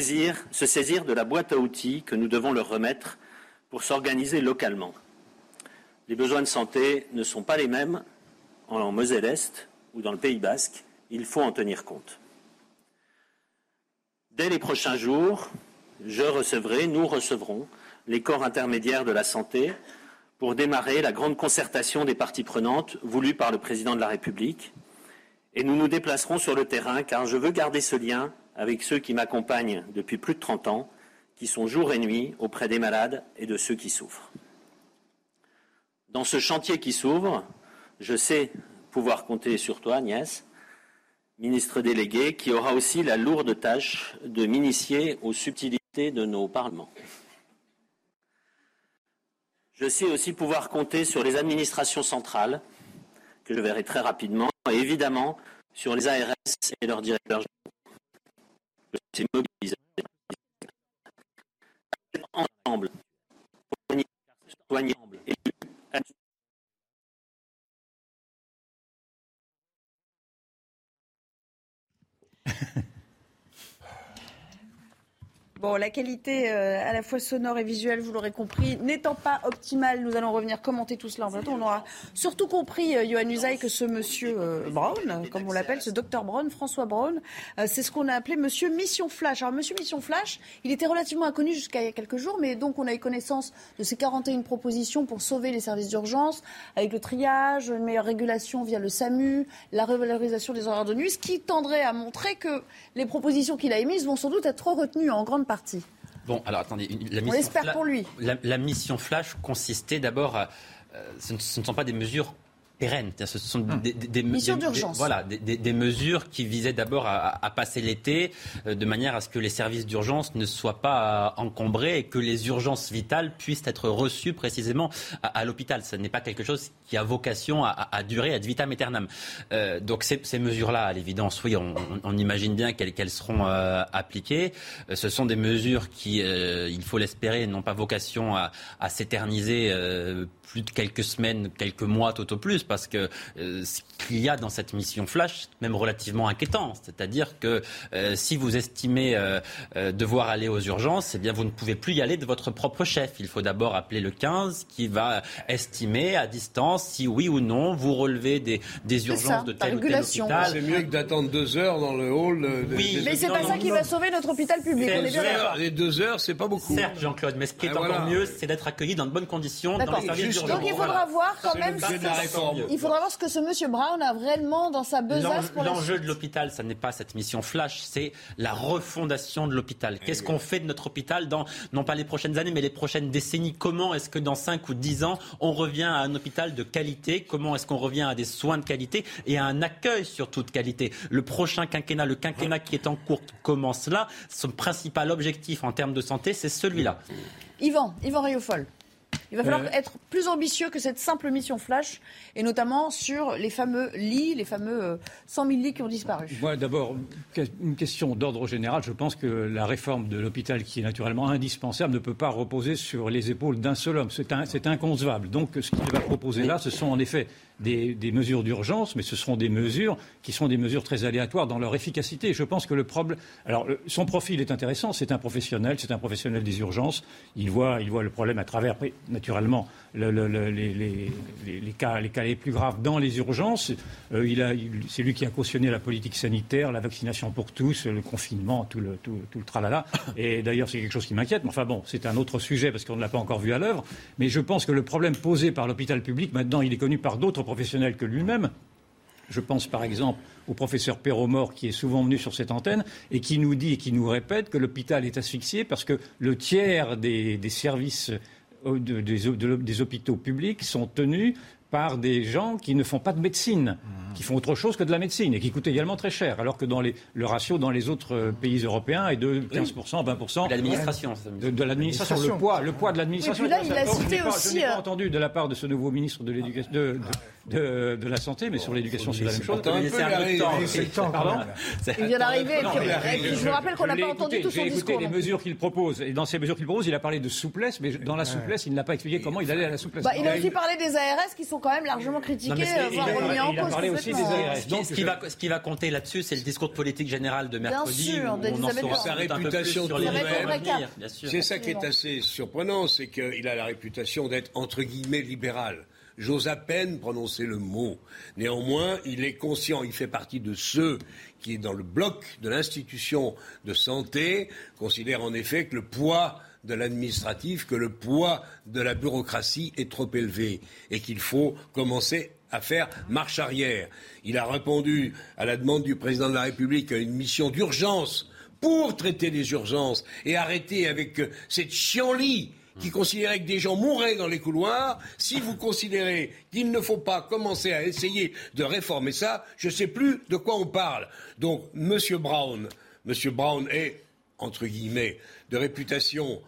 saisir de la boîte à outils que nous devons leur remettre pour s'organiser localement. Les besoins de santé ne sont pas les mêmes en Moselle-Est ou dans le Pays basque. Il faut en tenir compte. Dès les prochains jours, je recevrai, nous recevrons les corps intermédiaires de la santé pour démarrer la grande concertation des parties prenantes voulue par le président de la République. Et nous nous déplacerons sur le terrain car je veux garder ce lien avec ceux qui m'accompagnent depuis plus de 30 ans, qui sont jour et nuit auprès des malades et de ceux qui souffrent. Dans ce chantier qui s'ouvre, je sais pouvoir compter sur toi, Agnès, ministre délégué, qui aura aussi la lourde tâche de m'initier aux subtilités de nos parlements. Je sais aussi pouvoir compter sur les administrations centrales, que je verrai très rapidement, et évidemment sur les ARS et leurs directeurs généraux. *laughs* Bon, la qualité euh, à la fois sonore et visuelle, vous l'aurez compris, n'étant pas optimale, nous allons revenir commenter tout cela en plateau. On aura surtout compris, euh, Johan Usaï, que ce monsieur euh, Brown, comme on l'appelle, ce docteur Brown, François Brown, euh, c'est ce qu'on a appelé monsieur Mission Flash. Alors, monsieur Mission Flash, il était relativement inconnu jusqu'à il y a quelques jours, mais donc on a eu connaissance de ces 41 propositions pour sauver les services d'urgence, avec le triage, une meilleure régulation via le SAMU, la revalorisation des horaires de nuit, ce qui tendrait à montrer que les propositions qu'il a émises vont sans doute être retenues en grande partie. Bon, alors attendez, la On mission l'espère Fla- pour lui. La, la mission Flash consistait d'abord à. euh, ce, ne, ce ne sont pas des mesures pérennes. Ce sont des, des- d'urgence. des- Voilà, des, des- des mesures qui visaient d'abord à, à passer l'été euh, de manière à ce que les services d'urgence ne soient pas encombrés et que les urgences vitales puissent être reçues précisément à, à l'hôpital. Ce n'est pas quelque chose qui a vocation à, à- à durer ad vitam aeternam. Euh, donc ces, ces mesures-là, à l'évidence, oui, on, imagine bien qu'elles qu'elles seront euh, appliquées. Euh, ce sont des mesures qui, euh, il faut l'espérer, n'ont pas vocation à, à s'éterniser euh, plus de quelques semaines, quelques mois tout au plus, parce que euh, ce qu'il y a dans cette mission flash, est même relativement inquiétant. C'est-à-dire que euh, si vous estimez euh, euh, devoir aller aux urgences, eh bien vous ne pouvez plus y aller de votre propre chef. Il faut d'abord appeler le 15 qui va estimer à distance si oui ou non vous relevez des, des urgences de tel ou tel hôpital. C'est mieux que d'attendre deux heures dans le hall. de- Oui, des- Mais c'est pas non, ça qui non. va sauver notre hôpital public. On est bien les deux heures, c'est pas beaucoup. Certes, Jean-Claude, mais ce qui est Ah, encore voilà. mieux, c'est d'être accueilli dans de bonnes conditions dans les services d'urgence. Donc il faudra Voilà. voir quand C'est même. l'objet Il faudra voir ce que ce monsieur Brown a réellement dans sa besace L'enjeu pour la l'enjeu de l'hôpital, ça n'est pas cette mission flash, c'est la refondation de l'hôpital. Qu'est-ce qu'on fait de notre hôpital dans, non pas les prochaines années, mais les prochaines décennies? Comment est-ce que dans 5 ou 10 ans, on revient à un hôpital de qualité? Comment est-ce qu'on revient à des soins de qualité et à un accueil surtout de qualité? Le prochain quinquennat, le quinquennat qui est en cours, commence là. Son principal objectif en termes de santé, c'est celui-là. Yvan, Yvan Riofol. Il va falloir Euh. être plus ambitieux que cette simple mission flash, et notamment sur les fameux lits, les fameux euh, 100 000 lits qui ont disparu. Moi, d'abord, une question d'ordre général. Je pense que la réforme de l'hôpital, qui est naturellement indispensable, ne peut pas reposer sur les épaules d'un seul homme. C'est inconcevable. Donc, ce qu'il va proposer là, ce sont en effet des, mesures d'urgence, mais ce seront des mesures qui sont des mesures très aléatoires dans leur efficacité. Je pense que le problème. Alors, son profil est intéressant. C'est un professionnel. C'est un professionnel des urgences. Il voit, il voit le problème à travers, naturellement, le- le- le- les, cas, les cas les plus graves dans les urgences. Euh, c'est lui qui a cautionné la politique sanitaire, la vaccination pour tous, le confinement, tout le, tout, tout le tralala. Et d'ailleurs, c'est quelque chose qui m'inquiète. Mais enfin bon, c'est un autre sujet parce qu'on ne l'a pas encore vu à l'œuvre. Mais je pense que le problème posé par l'hôpital public, maintenant, il est connu par d'autres professionnels que lui-même. Je pense par exemple au professeur Perromort qui est souvent venu sur cette antenne et qui nous dit et qui nous répète que l'hôpital est asphyxié parce que le tiers des, des services de- des, de- des hôpitaux publics sont tenus par des gens qui ne font pas de médecine, qui font autre chose que de la médecine et qui coûtent également très cher, alors que dans les, le ratio dans les autres euh, pays européens est de 15%, 20%. L'administration, ça me De, de l'administration, le poids, le poids de l'administration. Et puis là, il a cité n'ai pas- Je aussi, n'ai pas euh, entendu de la part de ce nouveau ministre de l'éducation, de, de, de- de la santé, mais sur l'éducation, c'est la même chose. Un peu, de. Il vient d'arriver, et Non, puis, mais et puis je vous rappelle qu'on n'a pas entendu tout son J'ai discours. écouté les mesures qu'il propose. Et dans ces mesures qu'il propose, il a parlé de souplesse, mais dans la souplesse, il n'a pas expliqué comment il allait à la souplesse. Bah, il a aussi parlé des ARS qui sont quand même largement critiqués, voire remis en il a cause parlé aussi des ARS. Ce qui- Donc, ce, qui va, compter là-dessus, c'est le discours de politique général de mercredi. sûr, où on en d'Elisabeth saura Borne. Sa réputation sur tout les de même. bien sûr. C'est ça qui est assez surprenant, c'est qu'il a la réputation d'être entre guillemets libéral. J'ose à peine prononcer le mot. Néanmoins, il est conscient, il fait partie de ceux qui, dans le bloc de l'institution de santé, considèrent en effet que le poids de l'administratif, que le poids de la bureaucratie est trop élevé et qu'il faut commencer à faire marche arrière. Il a répondu à la demande du président de la République à une mission d'urgence pour traiter les urgences et arrêter avec cette chienlit qui considérait que des gens mouraient dans les couloirs, si vous considérez qu'il ne faut pas commencer à essayer de réformer ça, je ne sais plus de quoi on parle. Donc, M. Brown, Monsieur Brown est, entre guillemets, de réputation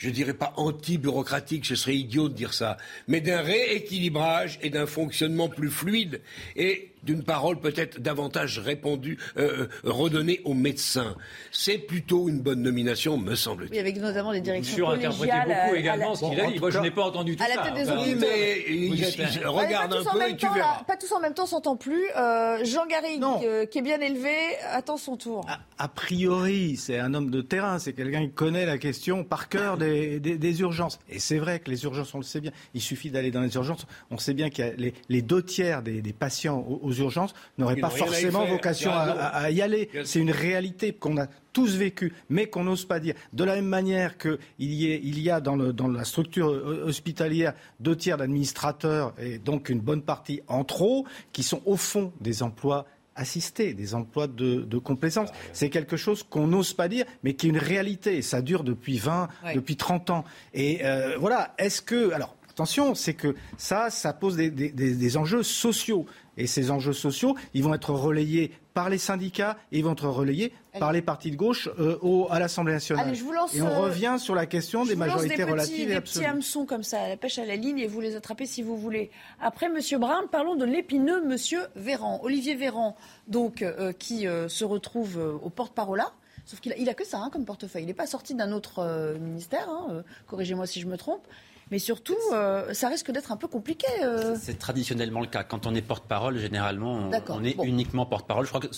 je dirais pas anti-bureaucratique, ce serait idiot de dire ça, mais d'un rééquilibrage et d'un fonctionnement plus fluide et d'une parole peut-être davantage répandue, euh, euh, redonnée aux médecins. C'est plutôt une bonne nomination, me semble-t-il. Oui, avec notamment les directions Surinterprété collégiales. beaucoup également la- ce qu'il a dit. Moi, je n'ai pas entendu tout À la ça. tête des hôpitaux. Oui, mais il- il- regarde un peu même et tu temps, verras. là, pas tous en même temps, on s'entend plus. Euh, Jean Garrigue, euh, qui est bien élevé, attend son tour. A priori, c'est un homme de terrain, c'est quelqu'un qui connaît la question par cœur des, des- des urgences. Et c'est vrai que les urgences, on le sait bien. Il suffit d'aller dans les urgences. On sait bien qu'il y a les, les deux tiers des, des patients aux, aux urgences n'auraient pas forcément vocation à, raison. à- à y aller. C'est une réalité qu'on a tous vécue, mais qu'on n'ose pas dire. De la même manière qu'il y, ait- il y a dans, le- dans la structure euh, hospitalière deux tiers d'administrateurs et donc une bonne partie en trop qui sont au fond des emplois assistés, des emplois de, de complaisance. C'est quelque chose qu'on n'ose pas dire, mais qui est une réalité. Et ça dure depuis 20, Ouais. depuis 30 ans. Et euh, voilà, est-ce que... Alors, attention, c'est que ça, ça pose des, des- des- des enjeux sociaux. Et ces enjeux sociaux, ils vont être relayés par les syndicats et ils vont être relayés par les partis de gauche euh, au- à l'Assemblée nationale. Allez, je vous lance, et on euh, revient sur la question des majorités des petits, relatives et des petits absolues. hameçons comme ça, à la pêche à la ligne, et vous les attrapez si vous voulez. Après Monsieur Brun, parlons de l'épineux Monsieur Véran. Olivier Véran, donc, euh, qui se retrouve au porte-parole là. Sauf qu'il a, il a que ça hein, comme portefeuille. Il n'est pas sorti d'un autre ministère. hein, Corrigez-moi si je me trompe. Mais surtout, euh, ça risque d'être un peu compliqué. euh. C'est traditionnellement le cas. Quand on est porte-parole, généralement, on, est uniquement porte-parole. Je crois que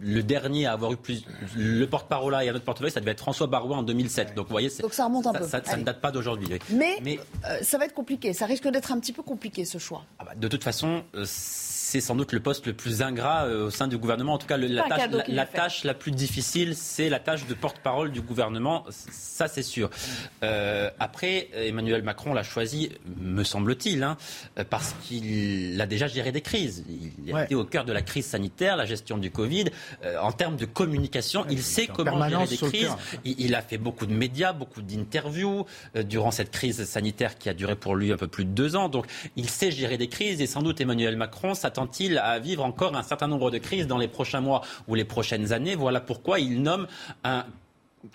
le dernier à avoir eu plus. Le porte-parole et un autre portefeuille, ça devait être François Barouin en 2007. Donc vous voyez, Donc ça remonte un peu. Ça, ça ne date pas d'aujourd'hui. oui. Mais, euh, ça va être compliqué. Ça risque d'être un petit peu compliqué ce choix. Ah bah, de toute façon, c'est sans doute le poste le plus ingrat euh, au sein du gouvernement. En tout cas, le- la, tâche, la, tâche plus difficile, c'est la tâche de porte-parole du gouvernement. Ça, c'est sûr. Euh, après, Emmanuel Macron l'a choisi, me semble-t-il, hein, parce qu'il a déjà géré des crises. Il a Ouais. été au cœur de la crise sanitaire, la gestion du Covid. Euh, en termes de communication, il sait comment gérer des crises. Il, il a fait beaucoup de médias, beaucoup d'interviews euh, durant cette crise sanitaire qui a duré pour lui un peu plus de deux ans. Donc, il sait gérer des crises et sans doute Emmanuel Macron s'attend-il à vivre encore un certain nombre de crises dans les prochains mois ou les prochaines années? Voilà pourquoi il nomme un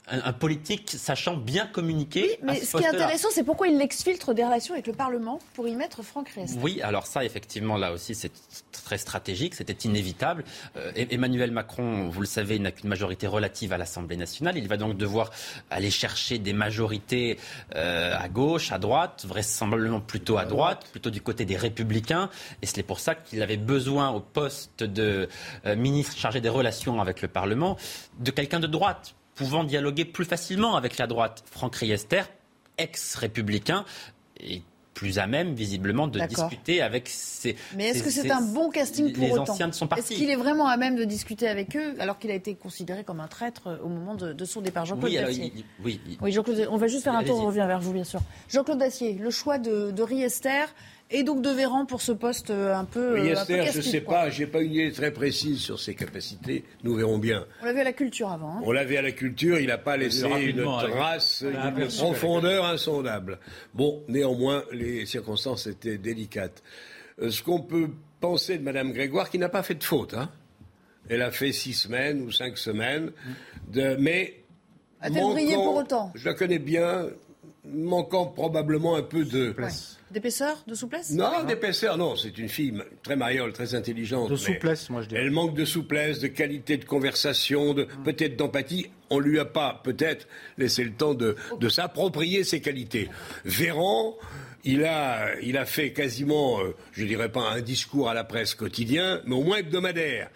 un, un politique sachant bien communiquer. à Mais ce ce qui est intéressant, c'est pourquoi il exfiltre des relations avec le Parlement pour y mettre Franck Riester. Oui, alors ça, effectivement, là aussi, c'est très stratégique, c'était inévitable. Euh, Emmanuel Macron, vous le savez, n'a qu'une majorité relative à l'Assemblée nationale. Il va donc devoir aller chercher des majorités euh, à gauche, à droite, vraisemblablement plutôt à droite, plutôt du côté des Républicains. Et c'est pour ça qu'il avait besoin, au poste de euh, ministre chargé des relations avec le Parlement, de quelqu'un de droite pouvant dialoguer plus facilement avec la droite. Franck Riester, ex-républicain, est plus à même, visiblement, de discuter avec ses. Mais est-ce que c'est un bon casting pour les autant anciens de son parti. Est-ce qu'il est vraiment à même de discuter avec eux alors qu'il a été considéré comme un traître euh, au moment de, de son départ? Jean-Claude Oui, Dacier. il- oui, il- Oui, Jean-Claude, on va juste faire un tour, on revient vers vous, bien sûr. Jean-Claude Dacier, le choix de, de Riester et donc de Véran pour ce poste euh, un peu. euh, un peu Riester, je ne sais quoi. pas, j'ai pas une idée très précise sur ses capacités. Nous verrons bien. On l'a vu à la culture avant. hein. On l'avait à la culture, il n'a pas laissé une avec- trace aperçu. profondeur insondable. Bon, néanmoins, les circonstances étaient délicates. Euh, ce qu'on peut penser de Mme Grégoire, qui n'a pas fait de faute, hein. Elle a fait six semaines ou cinq semaines, de, mais A-t-elle brillé pour autant? Je la connais bien, manquant probablement un peu de... D'épaisseur, de souplesse? Non, d'épaisseur, non. C'est une fille très mariole, très intelligente. De souplesse, moi je dirais. Elle manque de souplesse, de qualité de conversation, de, peut-être d'empathie. On lui a pas, peut-être, laissé le temps de, de s'approprier ses qualités. Véran, il a, il a fait quasiment, euh, je dirais pas un discours à la presse quotidien, mais au moins hebdomadaire.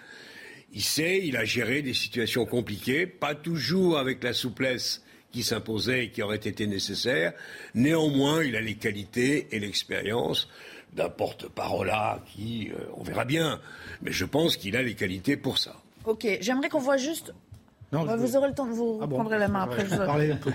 Il sait, il a géré des situations compliquées, pas toujours avec la souplesse qui s'imposait et qui aurait été nécessaire. Néanmoins, il a les qualités et l'expérience d'un porte-parole qui, euh, on verra bien, mais je pense qu'il a les qualités pour ça. Ok, j'aimerais qu'on voit juste. Non, Bah, vous aurez le temps de vous Ah bon reprendrez la main après.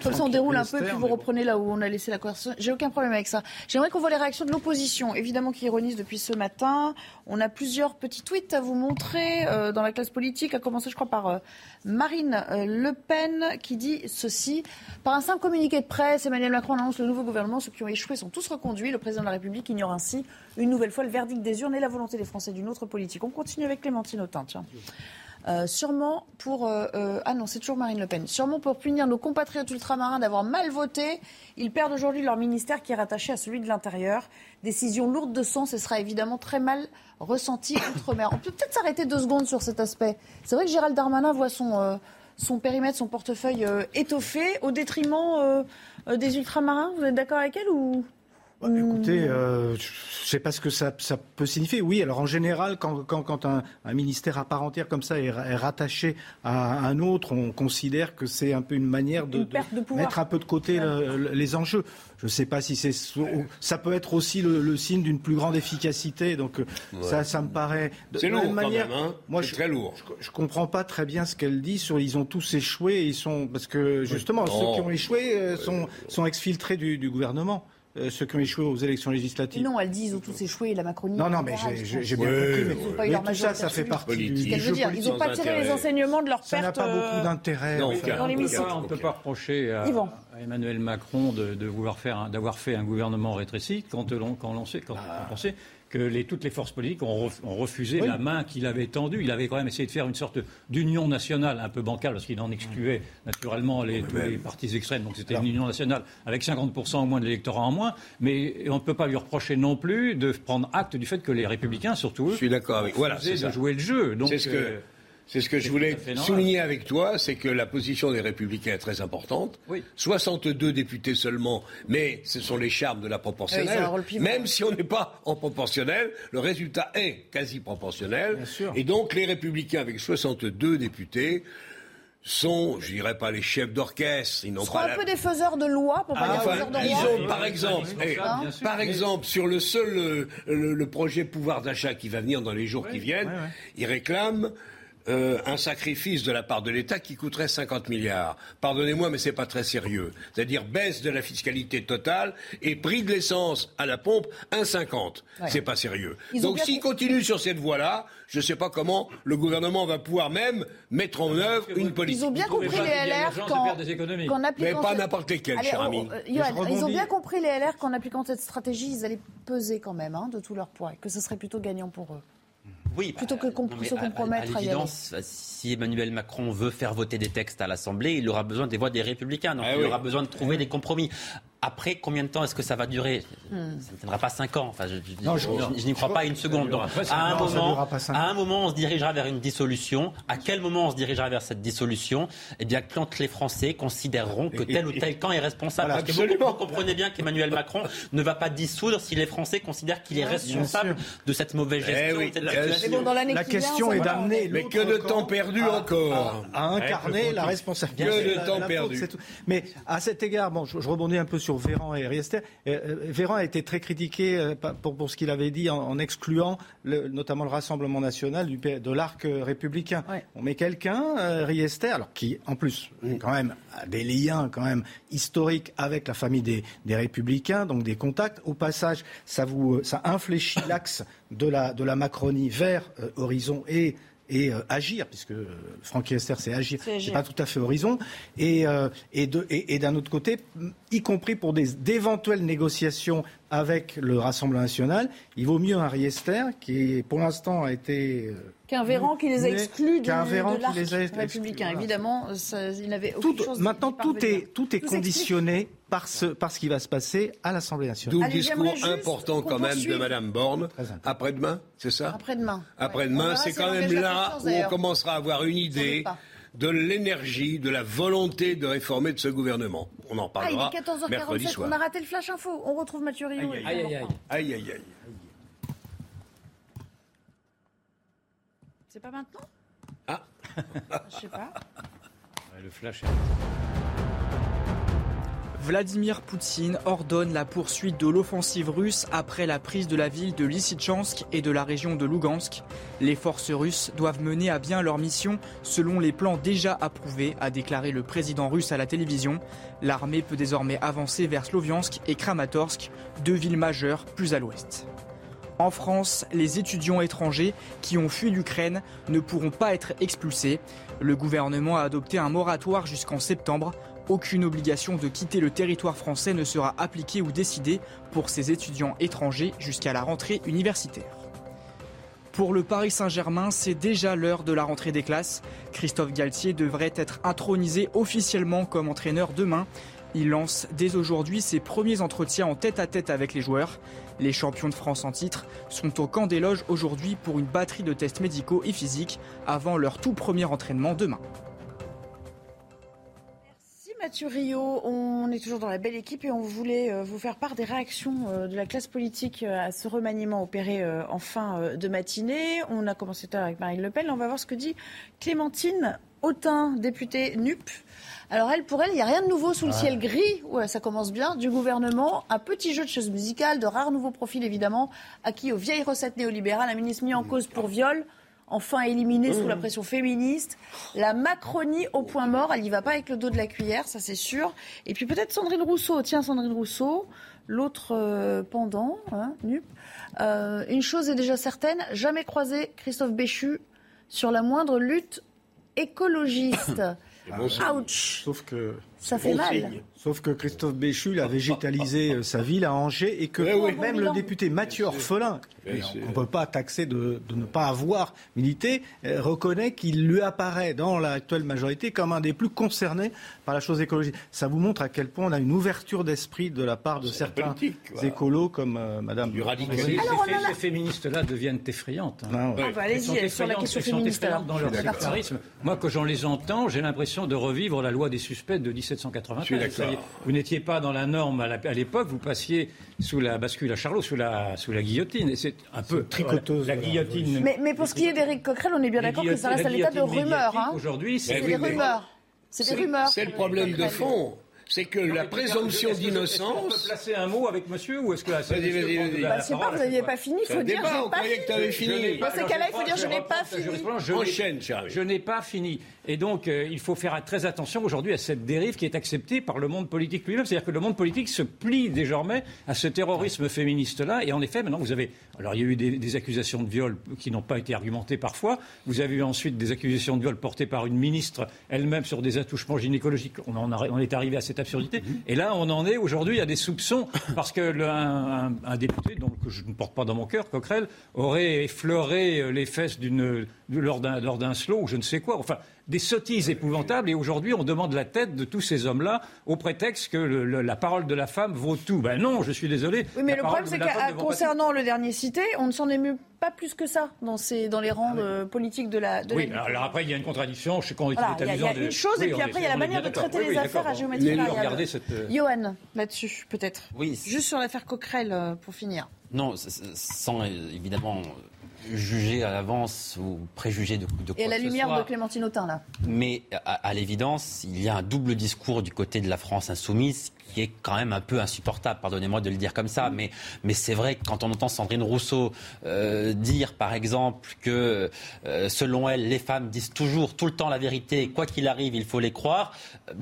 Comme ça, on déroule un peu, puis vous bon. reprenez là où on a laissé la conversation. J'ai aucun problème avec ça. J'aimerais qu'on voit les réactions de l'opposition, évidemment qui ironisent depuis ce matin. On a plusieurs petits tweets à vous montrer euh, dans la classe politique, à commencer, je crois, par euh, Marine euh, Le Pen qui dit ceci. Par un simple communiqué de presse, Emmanuel Macron annonce le nouveau gouvernement. Ceux qui ont échoué sont tous reconduits. Le président de la République ignore ainsi une nouvelle fois le verdict des urnes et la volonté des Français d'une autre politique. On continue avec Clémentine Autain, tiens. Euh, sûrement pour... euh, euh, ah non, c'est toujours Marine Le Pen. Sûrement pour punir nos compatriotes ultramarins d'avoir mal voté. Ils perdent aujourd'hui leur ministère qui est rattaché à celui de l'Intérieur. Décision lourde de sens et sera évidemment très mal ressentie *coughs* outre-mer. On peut peut-être s'arrêter deux secondes sur cet aspect. C'est vrai que Gérald Darmanin voit son, son périmètre, son portefeuille étoffé au détriment des ultramarins. Vous êtes d'accord avec elle ou Bah, Écoutez, euh, je ne sais pas ce que ça, ça peut signifier. Oui, alors en général, quand, quand, quand un, un ministère à part entière comme ça est, ra- est rattaché à un autre, on considère que c'est un peu une manière de, Une mettre un peu de côté le- le- les enjeux. Je ne sais pas si c'est... Ça peut être aussi le, le signe d'une plus grande efficacité. Donc euh, ça, ça me paraît... de- C'est lourd même quand manière, même, hein. Moi, C'est je, très lourd. Je, je comprends pas très bien ce qu'elle dit sur ils ont tous échoué. Ils sont parce que justement ceux qui ont échoué euh, sont, sont exfiltrés du, du gouvernement. Euh, ceux qui ont échoué aux élections législatives. Non, elle dit ils ont tous échoué, la Macronie. Non, non, mais j'ai- bien compris. Mais, ouais. Ils ont pas eu mais leur tout ça, ça fait partie Politique. du jeu veut dire, ils n'ont pas tiré les enseignements de leur Ça n'a perte. pas euh, beaucoup d'intérêt. Oui. aucun. On peut l'hémicycle. pas- on ne peut pas reprocher à, Emmanuel Macron de, de vouloir faire d'avoir fait un gouvernement rétréci quand, l'on- quand, l'on sait- que les, toutes les forces politiques ont, ref- ont refusé Oui. la main qu'il avait tendue. Il avait quand même essayé de faire une sorte d'union nationale un peu bancale parce qu'il en excluait naturellement les, tous les partis extrêmes. Donc c'était une union nationale avec 50% au moins de l'électorat en moins. Mais on ne peut pas lui reprocher non plus de prendre acte du fait que les républicains, surtout eux, Je suis d'accord avec. Voilà, de ça. jouer le jeu. Donc, C'est ce que, euh, c'est ce que je voulais souligner avec toi, c'est que la position des Républicains est très importante. Oui. 62 députés seulement, mais ce sont les charmes de la oui, proportionnelle. pivot. Même si on n'est pas en proportionnel, le résultat est quasi proportionnel. Et donc les Républicains avec 62 députés sont, je dirais pas les chefs d'orchestre, ils n'ont pas un la- peu des faiseurs de loi, pour pas ah, dire enfin, faiseurs de ils loi. ont, par exemple, eh, par exemple, sur le seul euh, le, le projet pouvoir d'achat qui va venir dans les jours qui viennent, ouais, ouais. ils réclament euh, un sacrifice de la part de l'État qui coûterait 50 milliards. Pardonnez-moi, mais c'est pas très sérieux. C'est-à-dire baisse de la fiscalité totale et prix de l'essence à la pompe 1,50. Ouais. C'est pas sérieux. Ils Donc bien s'ils continuent sur cette voie-là, je ne sais pas comment le gouvernement va pouvoir même mettre en œuvre une politique. Ils ont bien compris les LR qu'en Mais appliquant pas cette- n'importe lesquels, cher ami. euh, ils ont bien compris les LR qu'en appliquant cette stratégie, ils allaient peser quand même hein, de tout leur poids et que ce serait plutôt gagnant pour eux. Oui, Plutôt que comp- non, mais se à- à- compromettre à À y l'évidence, si Emmanuel Macron veut faire voter des textes à l'Assemblée, il aura besoin des voix des Républicains. Donc Ah il oui. aura besoin de trouver des compromis. Après, combien de temps est-ce que ça va durer Ça ne tiendra pas cinq ans. Enfin, je, je- Non, je- je- je- je n'y crois pas une seconde. Donc, à, un moment, à un on se dirigera vers une dissolution. À quel moment on se dirigera vers cette dissolution? Eh bien, quand les Français considéreront que tel ou tel camp est responsable. Voilà, Parce que vous, absolument. vous comprenez bien qu'Emmanuel Macron ne va pas dissoudre si les Français considèrent qu'il est responsable de cette mauvaise Eh gestion. oui, de la bon, dans qui question est d'amener Mais que de temps perdu à- encore. à, à incarner la responsabilité. Que de La- temps perdu. Mais à cet égard, bon, je, je rebondis un peu sur Véran et Riester. Euh, euh, Véran a été très critiqué euh, pour, pour ce qu'il avait dit en, en excluant le- notamment le Rassemblement national du, de l'arc républicain. Ouais. On met quelqu'un, Riester, alors qui en plus quand même a des liens quand même historiques avec la famille des, des républicains, donc des contacts. Au passage, ça vous ça infléchit l'axe de la de la Macronie vers euh, Horizon et et euh, agir, puisque euh, Franck Riester, c'est agir, C'est pas tout à fait horizon, et, euh, et, de- et- et d'un autre côté, y compris pour des d'éventuelles négociations avec le Rassemblement national, il vaut mieux un Riester qui, pour l'instant, a été euh, Qu'un Véran qui les a exclus du, qu'un Véran de qui l'arc les a exclus, républicain. Évidemment, ça, il n'avait aucune tout, chose maintenant tout est tout est Tout conditionné par ce par ce qui va se passer à l'Assemblée D'où nationale. le Allez, discours important quand même de. Madame Borne. Après-demain, c'est ça Après-demain. Après-demain, c'est si quand même là où on commencera à avoir une idée de l'énergie, de la volonté de réformer de ce gouvernement. On en Ah, il parlera est mercredi 14h47, soir. on a raté le flash info. On retrouve Mathieu Rio. Aïe, aïe, aïe. Aïe, aïe, aïe. C'est pas maintenant? Ah. Je sais pas. Ouais, Le flash. Vladimir Poutine ordonne la poursuite de l'offensive russe après la prise de la ville de Lysychansk et de la région de Lugansk. Les forces russes doivent mener à bien leur mission selon les plans déjà approuvés, a déclaré le président russe à la télévision. L'armée peut désormais avancer vers Sloviansk et Kramatorsk, deux villes majeures plus à l'ouest. En France, les étudiants étrangers qui ont fui l'Ukraine ne pourront pas être expulsés. Le gouvernement a adopté un moratoire jusqu'en septembre. Aucune obligation de quitter le territoire français ne sera appliquée ou décidée pour ces étudiants étrangers jusqu'à la rentrée universitaire. Pour le Paris Saint-Germain, c'est déjà l'heure de la rentrée des classes. Christophe Galtier devrait être intronisé officiellement comme entraîneur demain. Il lance dès aujourd'hui ses premiers entretiens en tête-à-tête avec les joueurs. Les champions de France en titre sont au camp des loges aujourd'hui pour une batterie de tests médicaux et physiques avant leur tout premier entraînement demain. Mathieu Rio, on est toujours dans la belle équipe et on voulait euh, vous faire part des réactions euh, de la classe politique euh, à ce remaniement opéré en fin de matinée. On a commencé tout avec Marine Le Pen. On va voir ce que dit Clémentine Autain, députée NUP. Alors elle, pour elle, il n'y a rien de nouveau sous le ciel gris, ouais, ça commence bien, du gouvernement. Un petit jeu de chaises musicales, de rares nouveaux profils évidemment, acquis aux vieilles recettes néolibérales, un ministre mis en cause pour viol, enfin éliminée sous la pression féministe. La Macronie au point mort, elle n'y va pas avec le dos de la cuillère, ça c'est sûr. Et puis peut-être Sandrine Rousseau, tiens Sandrine Rousseau, l'autre euh, pendant, hein, NUP. Euh, une chose est déjà certaine, jamais croisé Christophe Béchu sur la moindre lutte écologiste. Ouch Sauf que ça fait mal. Sauf que Christophe Béchu il a végétalisé euh, sa ville à Angers et que même le député Mathieu Orphelin, on ne peut pas taxer de, ne pas avoir milité, euh, reconnaît qu'il lui apparaît dans l'actuelle majorité comme un des plus concernés par la chose écologique. Ça vous montre à quel point on a une ouverture d'esprit de la part de certains écolos comme euh, Madame du radicalisme. Ces, féministes-là deviennent effrayantes. Hein. Ah, bah, allez-y, sur la question féministe. Dans leur sectarisme. Moi, quand j'en les entends, j'ai l'impression de revivre la loi des suspects de 1793. Vous n'étiez pas dans la norme à l'époque, vous passiez sous la bascule à Charlot, sous la, sous la guillotine. Et c'est un peu tricoteuse. la guillotine. Mais, mais pour ce qui est d'Éric Coquerel, on est bien d'accord que ça reste à l'état de rumeur. Hein. Aujourd'hui, c'est des rumeurs. C'est des rumeurs. C'est le problème de fond c'est que la présomption d'innocence. On peut placer un mot avec monsieur ou est-ce que là, c'est bah, pas, vous n'aviez pas fini, il faut dire. Débat, on croyait que tu avais fini. Dans ces cas-là, il faut dire je n'ai pas fini. Enchaîne, Je n'ai pas fini. Et donc, euh, il faut faire très attention aujourd'hui à cette dérive qui est acceptée par le monde politique lui-même. C'est-à-dire que le monde politique se plie désormais à ce terrorisme féministe-là. Et en effet, maintenant, vous avez. Alors, il y a eu des, accusations de viol qui n'ont pas été argumentées parfois. Vous avez eu ensuite des accusations de viol portées par une ministre elle-même sur des attouchements gynécologiques. On, en on est arrivé à cette absurdité. Et là, on en est aujourd'hui à des soupçons parce que le, un, député, donc, que je ne porte pas dans mon cœur, Coquerel, aurait effleuré les fesses d'une lors d'un slow ou je ne sais quoi. Enfin, des sottises épouvantables. Et aujourd'hui, on demande la tête de tous ces hommes-là au prétexte que la parole de la femme vaut tout. Ben non, je suis désolé. Oui, mais le problème, c'est que concernant le dernier cité, on ne s'en émeut pas plus que ça dans, ces, dans les rangs ah politiques de la. De oui, alors après, il y a une contradiction. Je sais qu'on voilà, Il y a, une chose, et puis après, il y a la manière de traiter les affaires à géométrie variable. Cette... Euh, Johan, là-dessus, peut-être. Oui. Juste sur l'affaire Coquerel, euh, pour finir. Non, sans évidemment juger à l'avance ou préjuger de, de quoi Et à la lumière de Clémentine Autain, là. Mais à l'évidence, il y a un double discours du côté de la France insoumise qui est quand même un peu insupportable, pardonnez-moi de le dire comme ça, mais, mais c'est vrai que quand on entend Sandrine Rousseau euh, dire, par exemple, que euh, selon elle, les femmes disent toujours, tout le temps la vérité, quoi qu'il arrive, il faut les croire,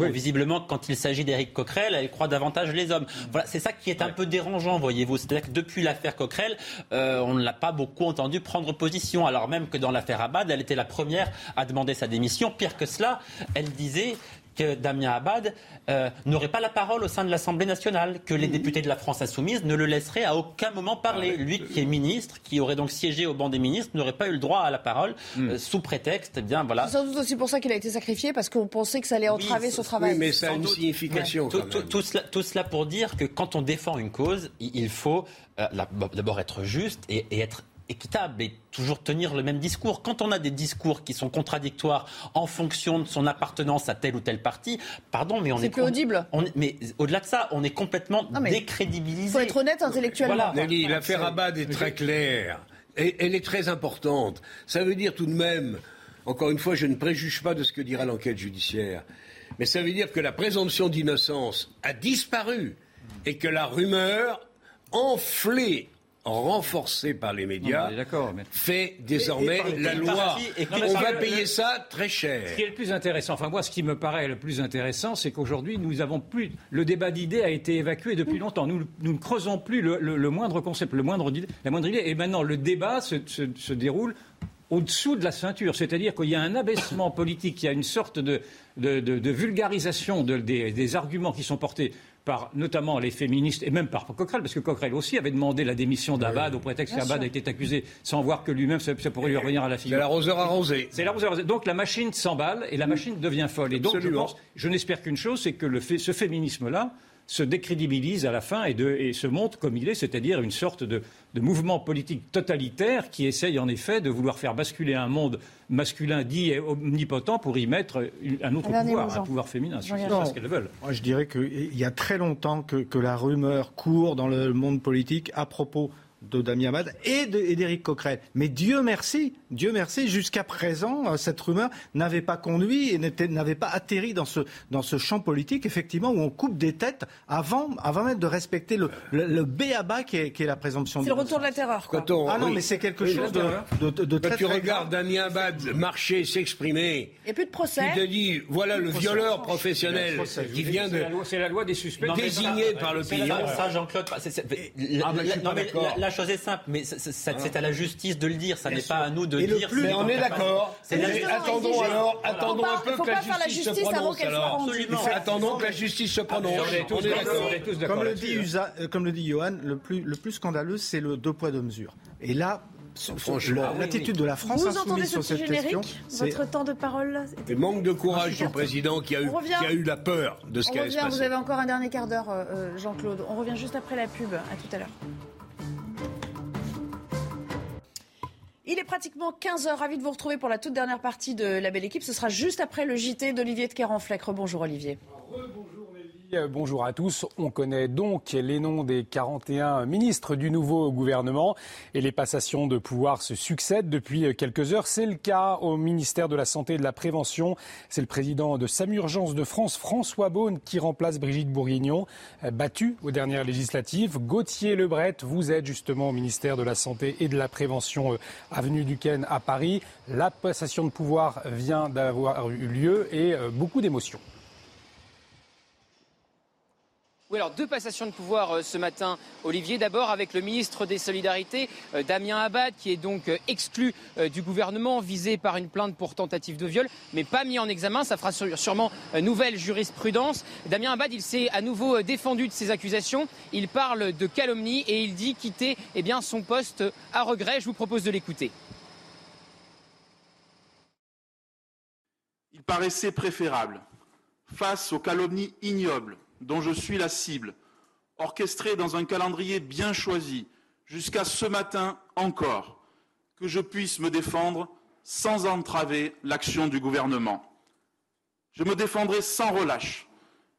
euh, visiblement, quand il s'agit d'Éric Coquerel, elle croit davantage les hommes. Voilà, c'est ça qui est un peu dérangeant, voyez-vous. C'est-à-dire que depuis l'affaire Coquerel, on ne l'a pas beaucoup entendu prendre position, alors même que dans l'affaire Abad, elle était la première à demander sa démission. Pire que cela, elle disait que Damien Abad euh, n'aurait pas la parole au sein de l'Assemblée nationale, que les députés de la France insoumise ne le laisseraient à aucun moment parler. Ah Lui qui est ministre, qui aurait donc siégé au banc des ministres, n'aurait pas eu le droit à la parole hmm. euh, sous prétexte, eh bien voilà. C'est sans doute aussi pour ça qu'il a été sacrifié, parce qu'on pensait que ça allait entraver ce travail. Oui, mais ça a une signification. Tout, cela, pour dire que quand on défend une cause, il faut euh, d'abord être juste et, et être équitable et toujours tenir le même discours. Quand on a des discours qui sont contradictoires en fonction de son appartenance à tel ou tel parti, pardon, mais on est, plus audible. mais au-delà de ça, on est complètement décrédibilisé. Il faut être honnête intellectuellement. Voilà. Nelly, l'affaire Abad est très claire. Et elle est très importante. Ça veut dire tout de même, encore une fois, je ne préjuge pas de ce que dira l'enquête judiciaire, mais ça veut dire que la présomption d'innocence a disparu et que la rumeur enflée renforcé par les médias, fait désormais la loi. Et on va payer ça très cher. Ce qui est le plus intéressant, enfin moi, ce qui me paraît le plus intéressant, c'est qu'aujourd'hui, nous avons plus. Le débat d'idées a été évacué depuis longtemps. Nous, nous ne creusons plus le, moindre concept, le moindre, la moindre idée. Et maintenant, le débat se, se déroule au-dessous de la ceinture. C'est-à-dire qu'il y a un abaissement *coughs* politique, il y a une sorte de, vulgarisation des, arguments qui sont portés par notamment les féministes et même par Coquerel, parce que Coquerel aussi avait demandé la démission d'Abad au prétexte qu'Abad a été accusé sans voir que lui-même ça, pourrait lui revenir à la figure. C'est l'arroseur arrosé. C'est l'arroseur arrosé. Donc la machine s'emballe et la machine devient folle. Et donc je pense, je n'espère qu'une chose, c'est que le ce féminisme-là, se décrédibilise à la fin et, se montre comme il est, c'est-à-dire une sorte de, mouvement politique totalitaire qui essaye en effet de vouloir faire basculer un monde masculin dit omnipotent pour y mettre un autre pouvoir, un pouvoir féminin. C'est ce qu'elles veulent. Moi, je dirais qu'il y a très longtemps que la rumeur court dans le monde politique à propos de Damien Abad et d'Éric Coquerel. Mais Dieu merci, Dieu merci, jusqu'à présent, euh, cette rumeur n'avait pas conduit et n'avait pas atterri dans ce, dans ce champ politique, effectivement, où on coupe des têtes avant, avant même de respecter le, le, béaba qui est, qui est la présomption C'est le retour de la terreur. Quoi. ah non, mais c'est quelque chose de, de, de, Quand tu regardes Damien Abad marcher, s'exprimer. Il n'y a plus de procès. Tu te dis, voilà le violeur professionnel qui vient de. C'est la loi des suspects. Désigné par l'opinion. Ça, Jean-Claude, la chose est simple, mais c'est à la justice de le dire. Ça n'est pas à nous de et dire. mais on est d'accord. Attendons alors, attendons un peu que la justice se prononce. Attendons que la justice se prononce. On est d'accord. Comme le dit comme le dit Johan, le plus le plus scandaleux, c'est le deux poids deux mesures. Et là, Franchement, l'attitude de la France Vous entendez ce petit générique Votre temps de parole Et manque de courage du président qui a, eu, qui a eu la peur de ce qui allait se passer. Vous avez encore un dernier quart d'heure, euh, euh, Jean-Claude. On revient juste après la pub. À tout à l'heure. Il est pratiquement 15h. Ravi de vous retrouver pour la toute dernière partie de la belle équipe. Ce sera juste après le JT d'Olivier de Kerenfleck. Bonjour Olivier. Bonjour à tous. On connaît donc les noms des 41 ministres du nouveau gouvernement et les passations de pouvoir se succèdent depuis quelques heures. C'est le cas au ministère de la Santé et de la Prévention. C'est le président de SAMURGENCE de France, François Beaune, qui remplace Brigitte Bourguignon, battue aux dernières législatives. Gauthier Lebret, vous êtes justement au ministère de la Santé et de la Prévention, euh, avenue Duquesne à Paris. La passation de pouvoir vient d'avoir eu lieu et euh, beaucoup d'émotions. Oui, alors deux passations de pouvoir euh, ce matin, Olivier. D'abord avec le ministre des Solidarités, euh, Damien Abad, qui est donc euh, exclu du gouvernement, visé par une plainte pour tentative de viol, mais pas mis en examen. Ça fera sûrement nouvelle jurisprudence. Damien Abad, il s'est à nouveau défendu de ces accusations. Il parle de calomnie et il dit quitter eh bien, son poste à regret. Je vous propose de l'écouter. Il paraissait préférable, face aux calomnies ignobles dont je suis la cible, orchestrée dans un calendrier bien choisi, jusqu'à ce matin encore, que je puisse me défendre sans entraver l'action du gouvernement. Je me défendrai sans relâche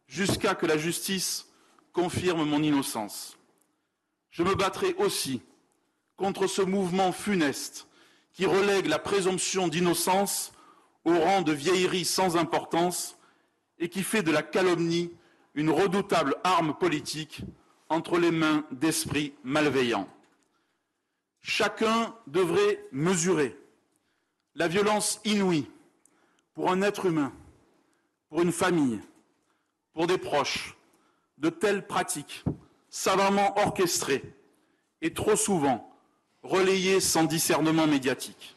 jusqu'à que la justice confirme mon innocence. Je me battrai aussi contre ce mouvement funeste qui relègue la présomption d'innocence au rang de vieillerie sans importance et qui fait de la calomnie une redoutable arme politique entre les mains d'esprits malveillants. Chacun devrait mesurer la violence inouïe pour un être humain, pour une famille, pour des proches, de telles pratiques savamment orchestrées et trop souvent relayées sans discernement médiatique.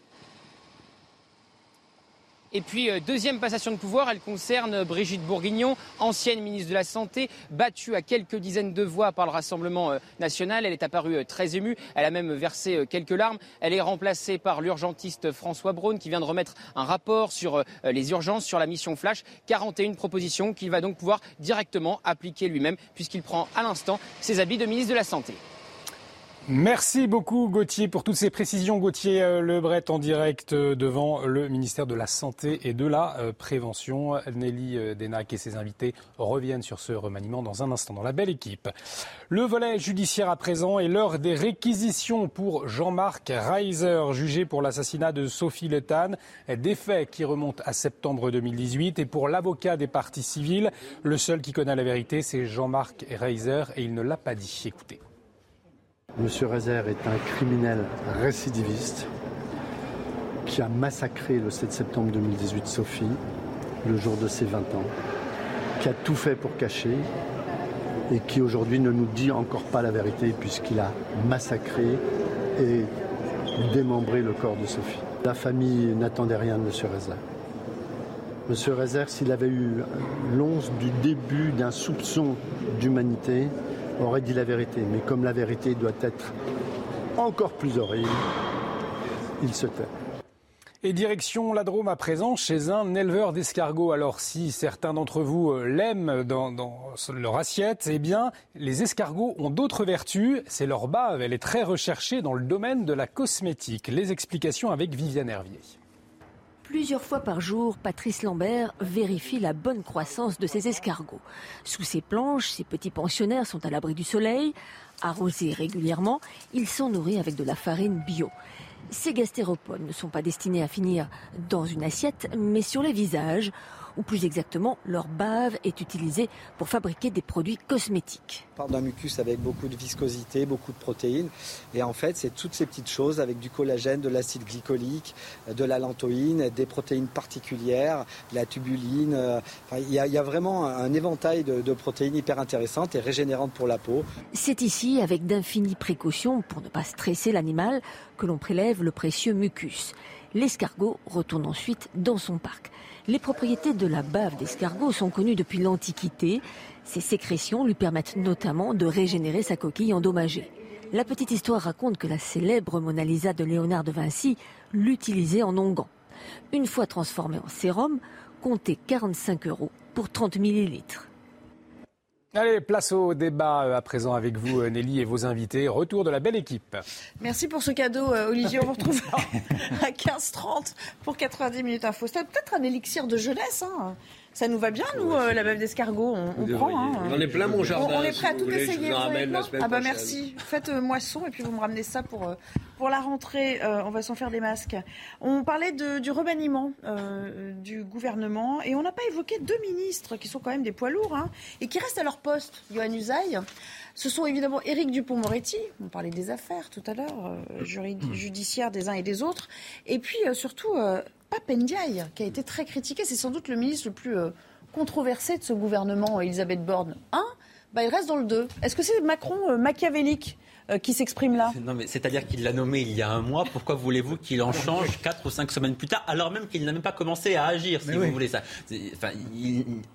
Et puis, euh, deuxième passation de pouvoir, elle concerne Brigitte Bourguignon, ancienne ministre de la Santé, battue à quelques dizaines de voix par le Rassemblement euh, national. Elle est apparue euh, très émue, elle a même versé quelques larmes. Elle est remplacée par l'urgentiste François Braun qui vient de remettre un rapport sur les urgences, sur la mission Flash. 41 propositions qu'il va donc pouvoir directement appliquer lui-même puisqu'il prend à l'instant ses habits de ministre de la Santé. Merci beaucoup Gauthier pour toutes ces précisions. Gauthier euh, Lebret en direct euh, devant le ministère de la Santé et de la euh, Prévention. Nelly Denac et ses invités reviennent sur ce remaniement dans un instant dans la belle équipe. Le volet judiciaire à présent est l'heure des réquisitions pour Jean-Marc Reiser, jugé pour l'assassinat de Sophie Le Des faits qui remontent à septembre 2018 et pour l'avocat des parties civiles, le seul qui connaît la vérité, c'est Jean-Marc Reiser et il ne l'a pas dit. Écoutez. Monsieur Rezer est un criminel récidiviste qui a massacré le 7 septembre 2018 Sophie, le jour de ses 20 ans, qui a tout fait pour cacher et qui aujourd'hui ne nous dit encore pas la vérité puisqu'il a massacré et démembré le corps de Sophie. la famille n'attendait rien de M. Rezer. M. Rezer, s'il avait eu l'once du début d'un soupçon d'humanité, aurait dit la vérité. Mais comme la vérité doit être encore plus horrible, il se tait. Et direction la Drôme à présent chez un éleveur d'escargots. Alors si certains d'entre vous euh, l'aiment dans, leur assiette, eh bien les escargots ont d'autres vertus. C'est leur bave, elle est très recherchée dans le domaine de la cosmétique. Les explications avec Viviane Hervier. Plusieurs fois par jour, Patrice Lambert vérifie la bonne croissance de ses escargots. Sous ses planches, ces petits pensionnaires sont à l'abri du soleil. Arrosés régulièrement, ils sont nourris avec de la farine bio. Ces gastéropodes ne sont pas destinés à finir dans une assiette, mais sur les visages, ou plus exactement, leur bave est utilisée pour fabriquer des produits cosmétiques. On parle d'un mucus avec beaucoup de viscosité, beaucoup de protéines. Et en fait, c'est toutes ces petites choses avec du collagène, de l'acide glycolique, de la lantoïne, des protéines particulières, la tubuline. Euh, il y, a vraiment un éventail de, de protéines hyper intéressantes et régénérantes pour la peau. C'est ici, avec d'infinies précautions pour ne pas stresser l'animal, que l'on prélève le précieux mucus. L'escargot retourne ensuite dans son parc. Les propriétés de la bave d'escargot sont connues depuis l'Antiquité. Ses sécrétions lui permettent notamment de régénérer sa coquille endommagée. La petite histoire raconte que la célèbre Mona Lisa de Léonard de Vinci l'utilisait en onguent. Une fois transformé en sérum, comptez 45 euros pour 30 millilitres. Allez, place au débat euh, à présent avec vous, euh, Nelly, et vos invités. Retour de la belle équipe. Merci pour ce cadeau, euh, Olivier. On vous retrouve *laughs* à 15h30 pour 90 minutes info. C'est peut-être un élixir de jeunesse. Hein. Ça nous va bien, nous, la bave d'escargot. On, prend. Hein. On est plein mon jardin. On, est prêt à tout essayer. ah bah merci. Faites moisson et puis vous me ramenez ça pour, pour la rentrée. on va s'en faire des masques. On parlait de, du remaniement du gouvernement et on n'a pas évoqué deux ministres qui sont quand même des poids lourds hein, et qui restent à leur poste. Johan Usaï. Ce sont évidemment Éric Dupont-Moretti, on parlait des affaires tout à l'heure, judiciaires des uns et des autres, et puis surtout Pape qui a été très critiqué. C'est sans doute le ministre le plus euh, controversé de ce gouvernement, Elisabeth Borne. Un, bah, il reste dans le 2. Est-ce que c'est Macron euh, machiavélique? Qui s'exprime là. Non, mais c'est-à-dire qu'il l'a nommé il y a un mois. Pourquoi voulez-vous qu'il en change *laughs* quatre ou cinq semaines plus tard, alors même qu'il n'a même pas commencé à agir, si vous voulez ça? Enfin,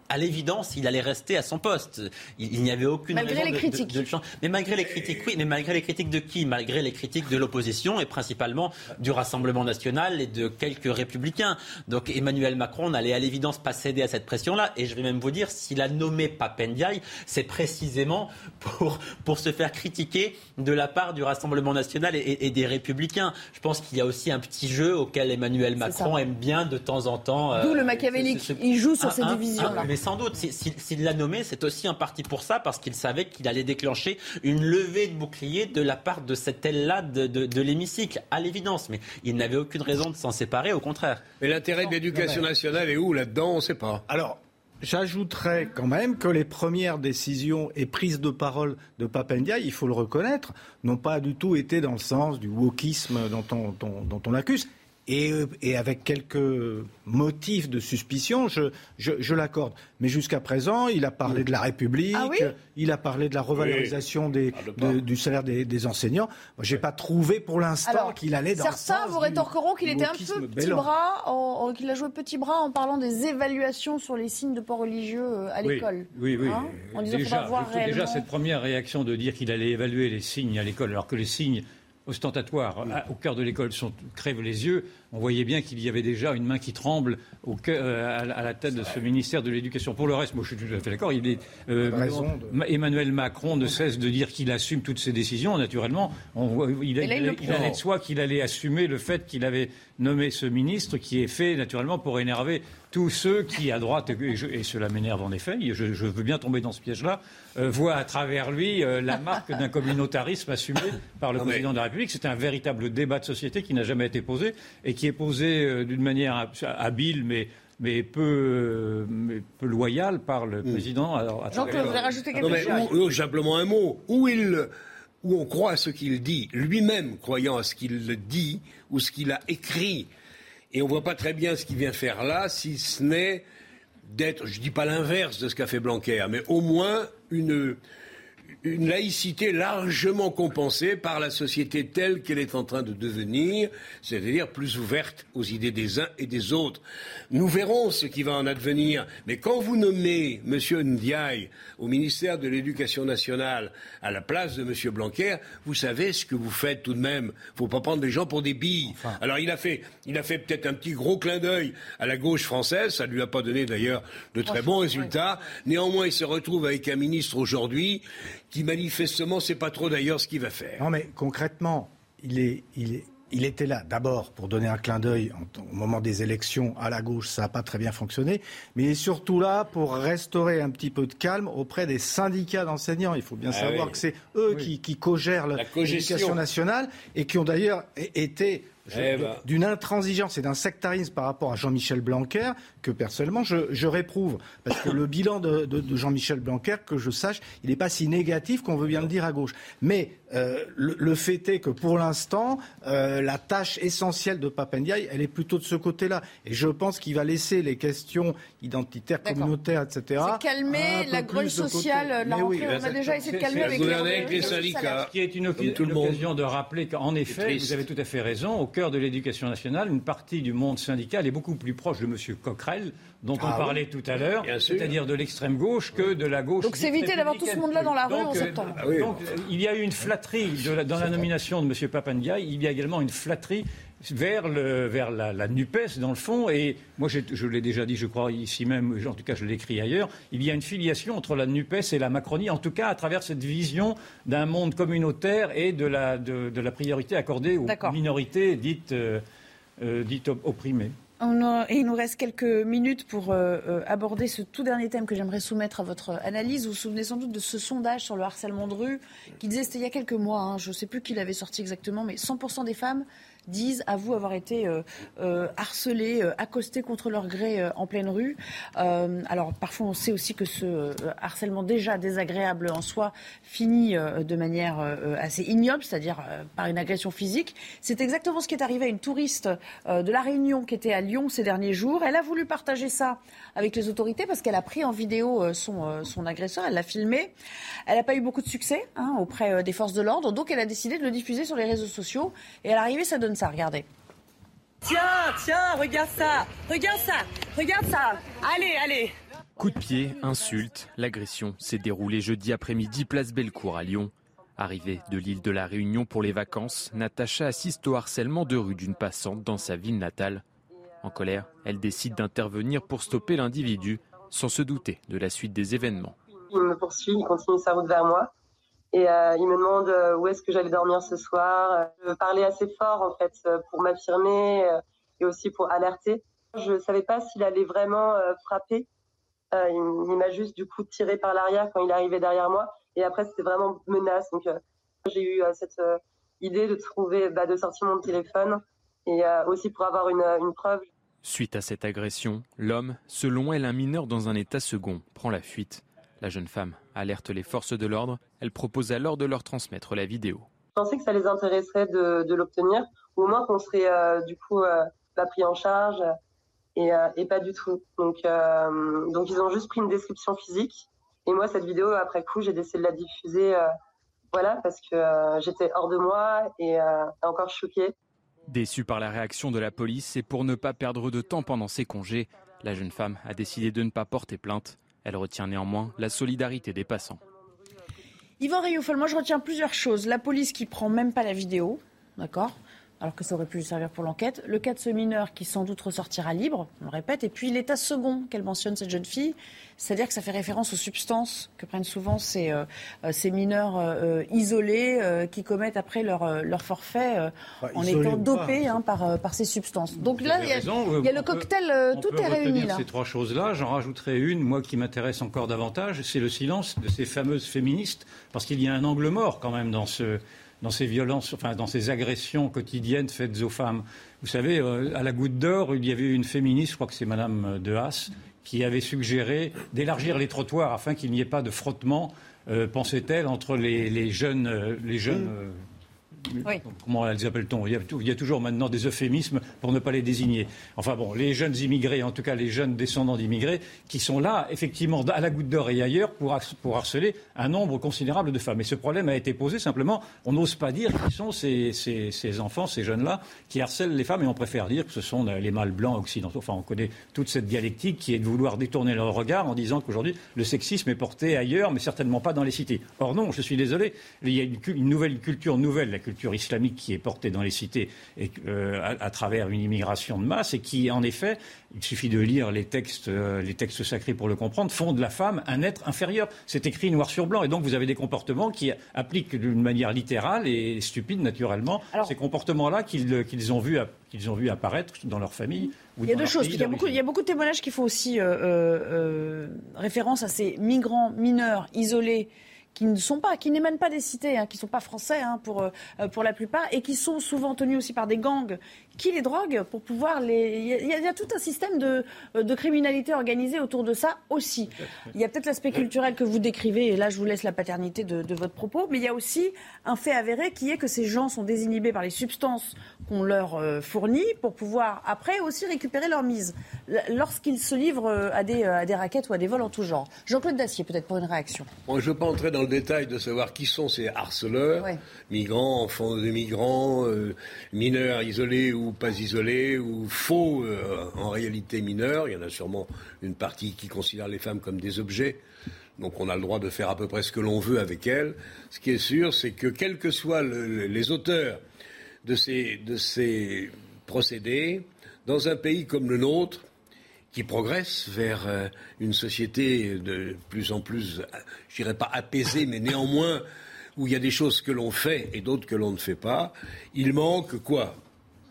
À l'évidence, il allait rester à son poste. Il, n'y avait aucune malgré raison les critiques. De, le changer. Mais malgré les critiques, oui. Mais malgré les critiques de qui? Malgré les critiques de l'opposition et principalement du Rassemblement national et de quelques républicains. Donc Emmanuel Macron n'allait à l'évidence pas céder à cette pression-là. Et je vais même vous dire, s'il a nommé Papendiaï, c'est précisément pour, pour se faire critiquer de la part du Rassemblement national et, des Républicains. Je pense qu'il y a aussi un petit jeu auquel Emmanuel Macron aime bien de temps en temps. Euh, D'où le machiavélique. Il joue sur ces divisions-là. Mais sans doute, s'il l'a nommé, c'est aussi un parti pour ça, parce qu'il savait qu'il allait déclencher une levée de bouclier de la part de cette aile-là de, de, l'hémicycle, à l'évidence. Mais il n'avait aucune raison de s'en séparer, au contraire. Mais l'intérêt de l'éducation nationale est où là-dedans? On ne sait pas. Alors, J'ajouterais quand même que les premières décisions et prises de parole de Papendia, il faut le reconnaître, n'ont pas du tout été dans le sens du wokisme dont on, l'accuse. Euh, et, avec quelques motifs de suspicion, je, je, l'accorde. Mais jusqu'à présent, il a parlé de la République, ah il a parlé de la revalorisation des, du salaire des, enseignants. Je n'ai pas trouvé pour l'instant qu'il allait dans Certains vous rétorqueront qu'il était un peu petit bras, qu'il a joué petit bras en parlant des évaluations sur les signes de port religieux euh, à l'école. Oui, oui. Hein déjà, déjà, cette première réaction de dire qu'il allait évaluer les signes à l'école, alors que les signes ostentatoire au cœur de l'école crève les yeux, on voyait bien qu'il y avait déjà une main qui tremble au euh, à, la tête de ce ministère de l'Éducation. Pour le reste, moi je suis tout à fait d'accord. Il est, euh, Emmanuel Macron ne cesse de dire qu'il assume toutes ses décisions. Naturellement, il, allait de soi qu'il allait assumer le fait qu'il avait nommé ce ministre, qui est fait naturellement pour énerver tous ceux qui, à droite, et, cela m'énerve en effet, je, veux bien tomber dans ce piège-là, euh, voient à travers lui la marque d'un communautarisme assumé par le président de la République. C'est un véritable débat de société qui n'a jamais été posé et qui est posé euh, d'une manière habile, mais mais peu, euh, peu loyale par le hmm. président. Jean-Claude, vous voulez rajouter quelque chose? Simplement un mot. Où, il, où on croit à ce qu'il dit, lui-même croyant à ce qu'il dit ou ce qu'il a écrit, et on ne voit pas très bien ce qu'il vient faire là, si ce n'est d'être, je ne dis pas l'inverse de ce qu'a fait Blanquer, mais au moins une, une laïcité largement compensée par la société telle qu'elle est en train de devenir, c'est-à-dire plus ouverte aux idées des uns et des autres. Nous verrons ce qui va en advenir. Mais quand vous nommez M. Ndiaye au ministère de l'Éducation nationale à la place de M. Blanquer, vous savez ce que vous faites tout de même. Il ne faut pas prendre les gens pour des billes. Alors il a fait, il a fait peut-être un petit gros clin d'œil à la gauche française. Ça ne lui a pas donné d'ailleurs de très bons résultats. Néanmoins, il se retrouve avec un ministre aujourd'hui qui manifestement ne sait pas trop d'ailleurs ce qu'il va faire. Non mais concrètement, il est, il est, il était là d'abord pour donner un clin d'œil au moment des élections à la gauche, ça n'a pas très bien fonctionné, mais il est surtout là pour restaurer un petit peu de calme auprès des syndicats d'enseignants. Il faut bien Ah savoir oui. que c'est eux Oui. qui, qui co-gèrent l'éducation nationale et qui ont d'ailleurs été Eh ben. d'une intransigeance et d'un sectarisme par rapport à Jean-Michel Blanquer que personnellement je, je réprouve. Parce que le bilan de, de- de Jean-Michel Blanquer, que je sache, il n'est pas si négatif qu'on veut bien le dire à gauche. Mais euh, le, le fait est que pour l'instant, euh, la tâche essentielle de Papendiaï, elle est plutôt de ce côté-là. Et je pense qu'il va laisser les questions identitaires, communautaires, etc. C'est calmer la côté. sociale, la Mais oui, on a déjà essayé de calmer avec les, avec les syndicats. Ce qui est une, occasion de rappeler qu'en effet, vous avez tout à fait raison, au cœur de l'éducation nationale, une partie du monde syndical est beaucoup plus proche de M. Coquerel, dont on Ah oui. parlait tout à l'heure, Bien sûr. c'est-à dire de l'extrême gauche, que de la gauche. Donc c'est éviter d'avoir tout ce monde-là dans la rue Donc, en euh, septembre. Donc, euh, il y a eu une flatterie de la- dans la nomination de M. Papandiaï, il y a également une flatterie vers, le, vers la, la NUPES, dans le fond. Et moi, je l'ai déjà dit, je crois, ici même, en tout cas, je l'ai écrit ailleurs, il y a une filiation entre la NUPES et la Macronie, en tout cas à travers cette vision d'un monde communautaire et de la, de, de la priorité accordée aux minorités dites, euh, euh, dites op- opprimées. On a- et il nous reste quelques minutes pour euh, aborder ce tout dernier thème que j'aimerais soumettre à votre analyse. Vous vous souvenez sans doute de ce sondage sur le harcèlement de rue qui disait, c'était il y a quelques mois, hein, je ne sais plus qui l'avait sorti exactement, mais 100% des femmes disent, avouent avoir été euh, euh, harcelées, euh, accostées contre leur gré en pleine rue. Alors parfois on sait aussi que ce harcèlement déjà désagréable en soi finit de manière assez ignoble, c'est-à-dire par une agression physique. C'est exactement ce qui est arrivé à une touriste de La Réunion qui était à Lyon ces derniers jours. Elle a voulu partager ça avec les autorités parce qu'elle a pris en vidéo son, agresseur, elle l'a filmé. Elle n'a pas eu beaucoup de succès hein, auprès des forces de l'ordre, donc elle a décidé de le diffuser sur les réseaux sociaux. Et à l'arrivée, ça donne ça, regardez. Tiens, tiens, regarde ça, regarde ça, regarde ça. Allez, allez. Coup de pied, insulte, l'agression s'est déroulée jeudi après-midi place Bellecour à Lyon. Arrivée de l'île de la Réunion pour les vacances, Natacha assiste au harcèlement de rue d'une passante dans sa ville natale. En colère, elle décide d'intervenir pour stopper l'individu, sans se douter de la suite des événements. Il me poursuit, il continue sa route vers moi. Et euh, il me demande euh, où est-ce que j'allais dormir ce soir. Je parlais assez fort, en fait, euh, pour m'affirmer euh, et aussi pour alerter. Je ne savais pas s'il allait vraiment euh, frapper. Euh, il m'a juste, du coup, tiré par l'arrière quand il arrivé derrière moi. Et après, c'était vraiment menace. Donc, euh, j'ai eu euh, cette euh, idée de trouver, bah, de sortir mon téléphone et euh, aussi pour avoir une preuve. Suite à cette agression, l'homme, selon elle un mineur dans un état second, prend la fuite. La jeune femme alerte les forces de l'ordre. Elle propose alors de leur transmettre la vidéo. Je pensais que ça les intéresserait de, de l'obtenir, ou au moins qu'on serait euh, du coup euh, pas pris en charge, et, euh, et pas du tout. Donc, donc ils ont juste pris une description physique. Et moi, cette vidéo, après coup, j'ai décidé de la diffuser, voilà, parce que j'étais hors de moi et encore choquée. Déçue par la réaction de la police et pour ne pas perdre de temps pendant ses congés, la jeune femme a décidé de ne pas porter plainte. Elle retient néanmoins la solidarité des passants. Yvan Rioufol, moi je retiens plusieurs choses. La police qui prend même pas la vidéo, d'accord? Alors que ça aurait pu lui servir pour l'enquête. Le cas de ce mineur qui sans doute ressortira libre, on le répète. Et puis l'état second qu'elle mentionne, cette jeune fille, c'est-à-dire que ça fait référence aux substances que prennent souvent ces, euh, euh, ces mineurs euh, isolés euh, qui commettent après leur, leur forfait euh, en étant dopés hein, par, euh, par ces substances. Donc Vous là, il y a, raison, il y a on le peut- cocktail, euh, tout est réuni là. ces trois choses-là. J'en rajouterai une, moi, qui m'intéresse encore davantage, c'est le silence de ces fameuses féministes, parce qu'il y a un angle mort quand même dans ce dans ces violences, enfin dans ces agressions quotidiennes faites aux femmes. Vous savez, euh, à la Goutte d'Or, il y avait une féministe, je crois que c'est Madame De Haas, qui avait suggéré d'élargir les trottoirs afin qu'il n'y ait pas de frottement, euh, pensait-elle, entre les, les jeunes, euh, les jeunes euh, comment les appelle-t-on il, il, y a toujours maintenant des euphémismes pour ne pas les désigner. Enfin bon, les jeunes immigrés, en tout cas les jeunes descendants d'immigrés, qui sont là, effectivement, à la goutte d'or et ailleurs, pour, pour, harceler un nombre considérable de femmes. Et ce problème a été posé simplement, on n'ose pas dire qui sont ces, ces, ces enfants, ces jeunes-là, qui harcèlent les femmes, et on préfère dire que ce sont les mâles blancs occidentaux. Enfin, on connaît toute cette dialectique qui est de vouloir détourner leur regard en disant qu'aujourd'hui, le sexisme est porté ailleurs, mais certainement pas dans les cités. Or non, je suis désolé, il y a une, une nouvelle culture nouvelle, la culture islamique qui est portée dans les cités et, euh, à, à, travers une immigration de masse et qui, en effet, il suffit de lire les textes, euh, les textes sacrés pour le comprendre, font de la femme un être inférieur. C'est écrit noir sur blanc. Et donc vous avez des comportements qui appliquent d'une manière littérale et stupide, naturellement, Alors, ces comportements-là qu'ils qu ont, vu, qu'ils ont vu apparaître dans leur famille. il y a deux choses. Il y a, beaucoup, il y a, beaucoup, de témoignages qui font aussi euh, euh, référence à ces migrants mineurs isolés qui ne sont pas, qui n'émanent pas des cités, hein, qui ne sont pas français hein, pour, euh, pour la plupart, et qui sont souvent tenus aussi par des gangs qui les droguent pour pouvoir les. Il y, a, il y a tout un système de, de, criminalité organisée autour de ça aussi. Il y a peut-être l'aspect culturel que vous décrivez, et là je vous laisse la paternité de, de, votre propos, mais il y a aussi un fait avéré qui est que ces gens sont désinhibés par les substances qu'on leur euh, fournit pour pouvoir après aussi récupérer leur mise lorsqu'ils se livrent euh, à des, à des raquettes ou à des vols en tout genre. Jean-Claude Dacier, peut-être pour une réaction. Bon, je ne veux pas entrer dans le détail de savoir qui sont ces harceleurs, ouais. migrants, enfants de migrants, euh, mineurs isolés ou ou pas isolés ou faux euh, en réalité mineurs. Il y en a sûrement une partie qui considère les femmes comme des objets. Donc on a le droit de faire à peu près ce que l'on veut avec elles. Ce qui est sûr, c'est que quels que soient le, les auteurs de ces, de ces procédés, dans un pays comme le nôtre, qui progresse vers euh, une société de plus en plus, je dirais pas apaisée, mais néanmoins où il y a des choses que l'on fait et d'autres que l'on ne fait pas, il manque quoi?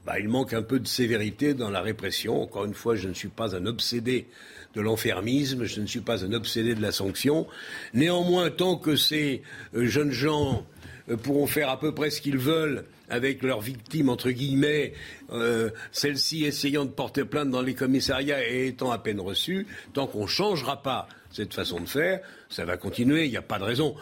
Bah, il manque un peu de sévérité dans la répression. Encore une fois, je ne suis pas un obsédé de l'enfermisme, je ne suis pas un obsédé de la sanction. Néanmoins, tant que ces euh, jeunes gens euh, pourront faire à peu près ce qu'ils veulent avec leurs victimes, entre guillemets, euh, celles-ci essayant de porter plainte dans les commissariats et étant à peine reçues, tant qu'on ne changera pas cette façon de faire, ça va continuer, il n'y a pas de raison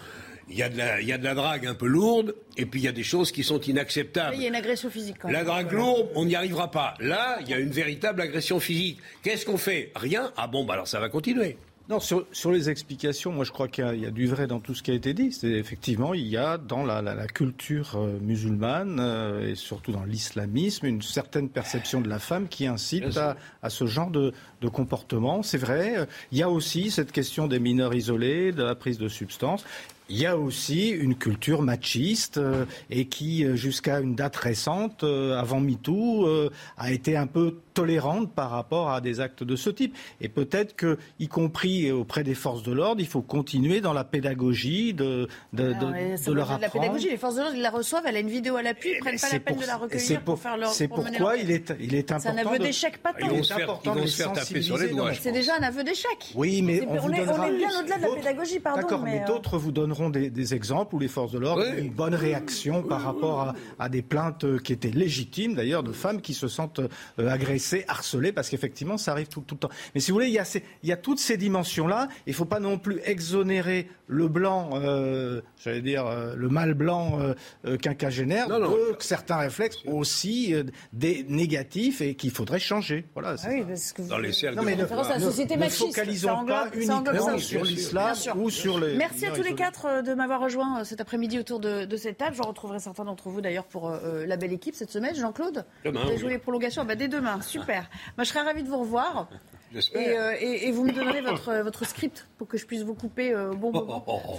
il y, a de la, il y a de la drague un peu lourde, et puis il y a des choses qui sont inacceptables. Il y a une agression physique. Quand même. La drague lourde, on n'y arrivera pas. Là, il y a une véritable agression physique. Qu'est-ce qu'on fait? Rien? Ah bon, bah alors ça va continuer. Non, sur, sur, les explications, moi je crois qu'il y, y, a du vrai dans tout ce qui a été dit. C'est effectivement, il y a dans la, la, la culture euh, musulmane euh, et surtout dans l'islamisme une certaine perception de la femme qui incite à, à, ce genre de, de comportement. C'est vrai. Il y a aussi cette question des mineurs isolés, de la prise de substances. Il y a aussi une culture machiste euh, et qui, euh, jusqu'à une date récente, euh, avant MeToo, euh, a été un peu tolérante par rapport à des actes de ce type. Et peut-être que, y compris auprès des forces de l'ordre, il faut continuer dans la pédagogie de, de, Alors, de, de leur apprendre. La pédagogie, les forces de l'ordre, ils la reçoivent, elle a une vidéo à l'appui, ils prennent pas la peine pour, de la recueillir pour, pour, faire leur C'est pour pourquoi il est, il est important. C'est un aveu d'échec patent. Ils vont se faire, ils vont se faire taper sur les doigts. C'est déjà un aveu d'échec. Oui, mais on, on, vous est, donnera... on est bien au-delà de la pédagogie, pardon. D'accord, mais, mais d'autres vous donneront des, des exemples où les forces de l'ordre ont une bonne réaction par rapport à, à des plaintes qui étaient légitimes, d'ailleurs, de femmes qui se sentent euh, agressées, harcelées, parce qu'effectivement, ça arrive tout, tout, le temps. Mais si vous voulez, il y a, ces, il y a toutes ces dimensions-là. Il ne faut pas non plus exonérer le blanc, euh, j'allais dire, euh, le mâle blanc euh, quinquagénaire Non, non. de certains réflexes aussi euh, des négatifs et qu'il faudrait changer. Voilà. Ah oui, parce que vous... Dans les cercles Non, mais de ne, la ne- société ne machiste, focalisons ça englobe- pas uniquement ça. sur l'islam ou sur les. Merci à tous les quatre euh, de m'avoir rejoint euh, cet après-midi autour de, de cette table. Je retrouverai certains d'entre vous d'ailleurs pour euh, la belle équipe cette semaine. Jean-Claude Vous avez joué les prolongations bah, Dès demain, super. Moi, je serais ravie de vous revoir. J'espère. Et, euh, et- et vous me donnerez votre, euh, votre script pour que je puisse vous couper euh, au bon Oh, moment. oh, oh.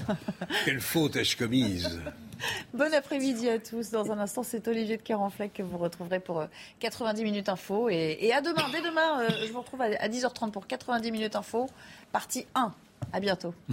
Quelle faute ai-je commise *laughs* Bon après-midi à tous. Dans un instant, c'est Olivier de Carenfleck que vous retrouverez pour euh, 90 minutes info. Et, et à demain. Dès demain, euh, je vous retrouve à, à 10h30 pour 90 minutes info. Partie 1. À bientôt. *laughs*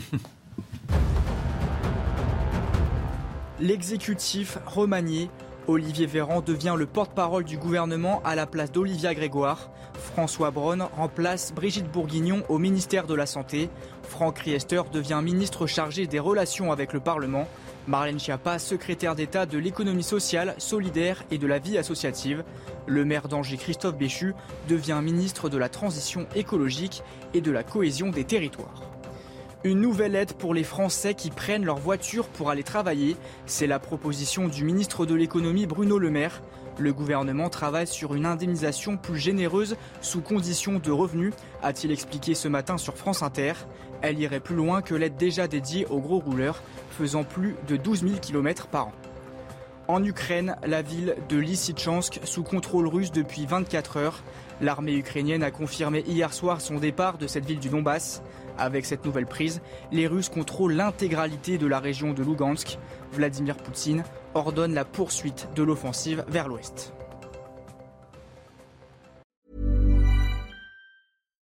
L'exécutif remanié, Olivier Véran devient le porte-parole du gouvernement à la place d'Olivia Grégoire. François Braun remplace Brigitte Bourguignon au ministère de la Santé. Franck Riester devient ministre chargé des relations avec le Parlement. Marlène Schiappa, secrétaire d'État de l'économie sociale, solidaire et de la vie associative. Le maire d'Angers, Christophe Béchu, devient ministre de la transition écologique et de la cohésion des territoires. Une nouvelle aide pour les Français qui prennent leur voiture pour aller travailler. C'est la proposition du ministre de l'économie Bruno Le Maire. Le gouvernement travaille sur une indemnisation plus généreuse sous conditions de revenus, a-t-il expliqué ce matin sur France Inter. Elle irait plus loin que l'aide déjà dédiée aux gros rouleurs, faisant plus de 12 000 km par an. En Ukraine, la ville de Lysychansk sous contrôle russe depuis 24 heures. L'armée ukrainienne a confirmé hier soir son départ de cette ville du Donbass. Avec cette nouvelle prise, les Russes contrôlent l'intégralité de la région de Lugansk. Vladimir Poutine ordonne la poursuite de l'offensive vers l'ouest.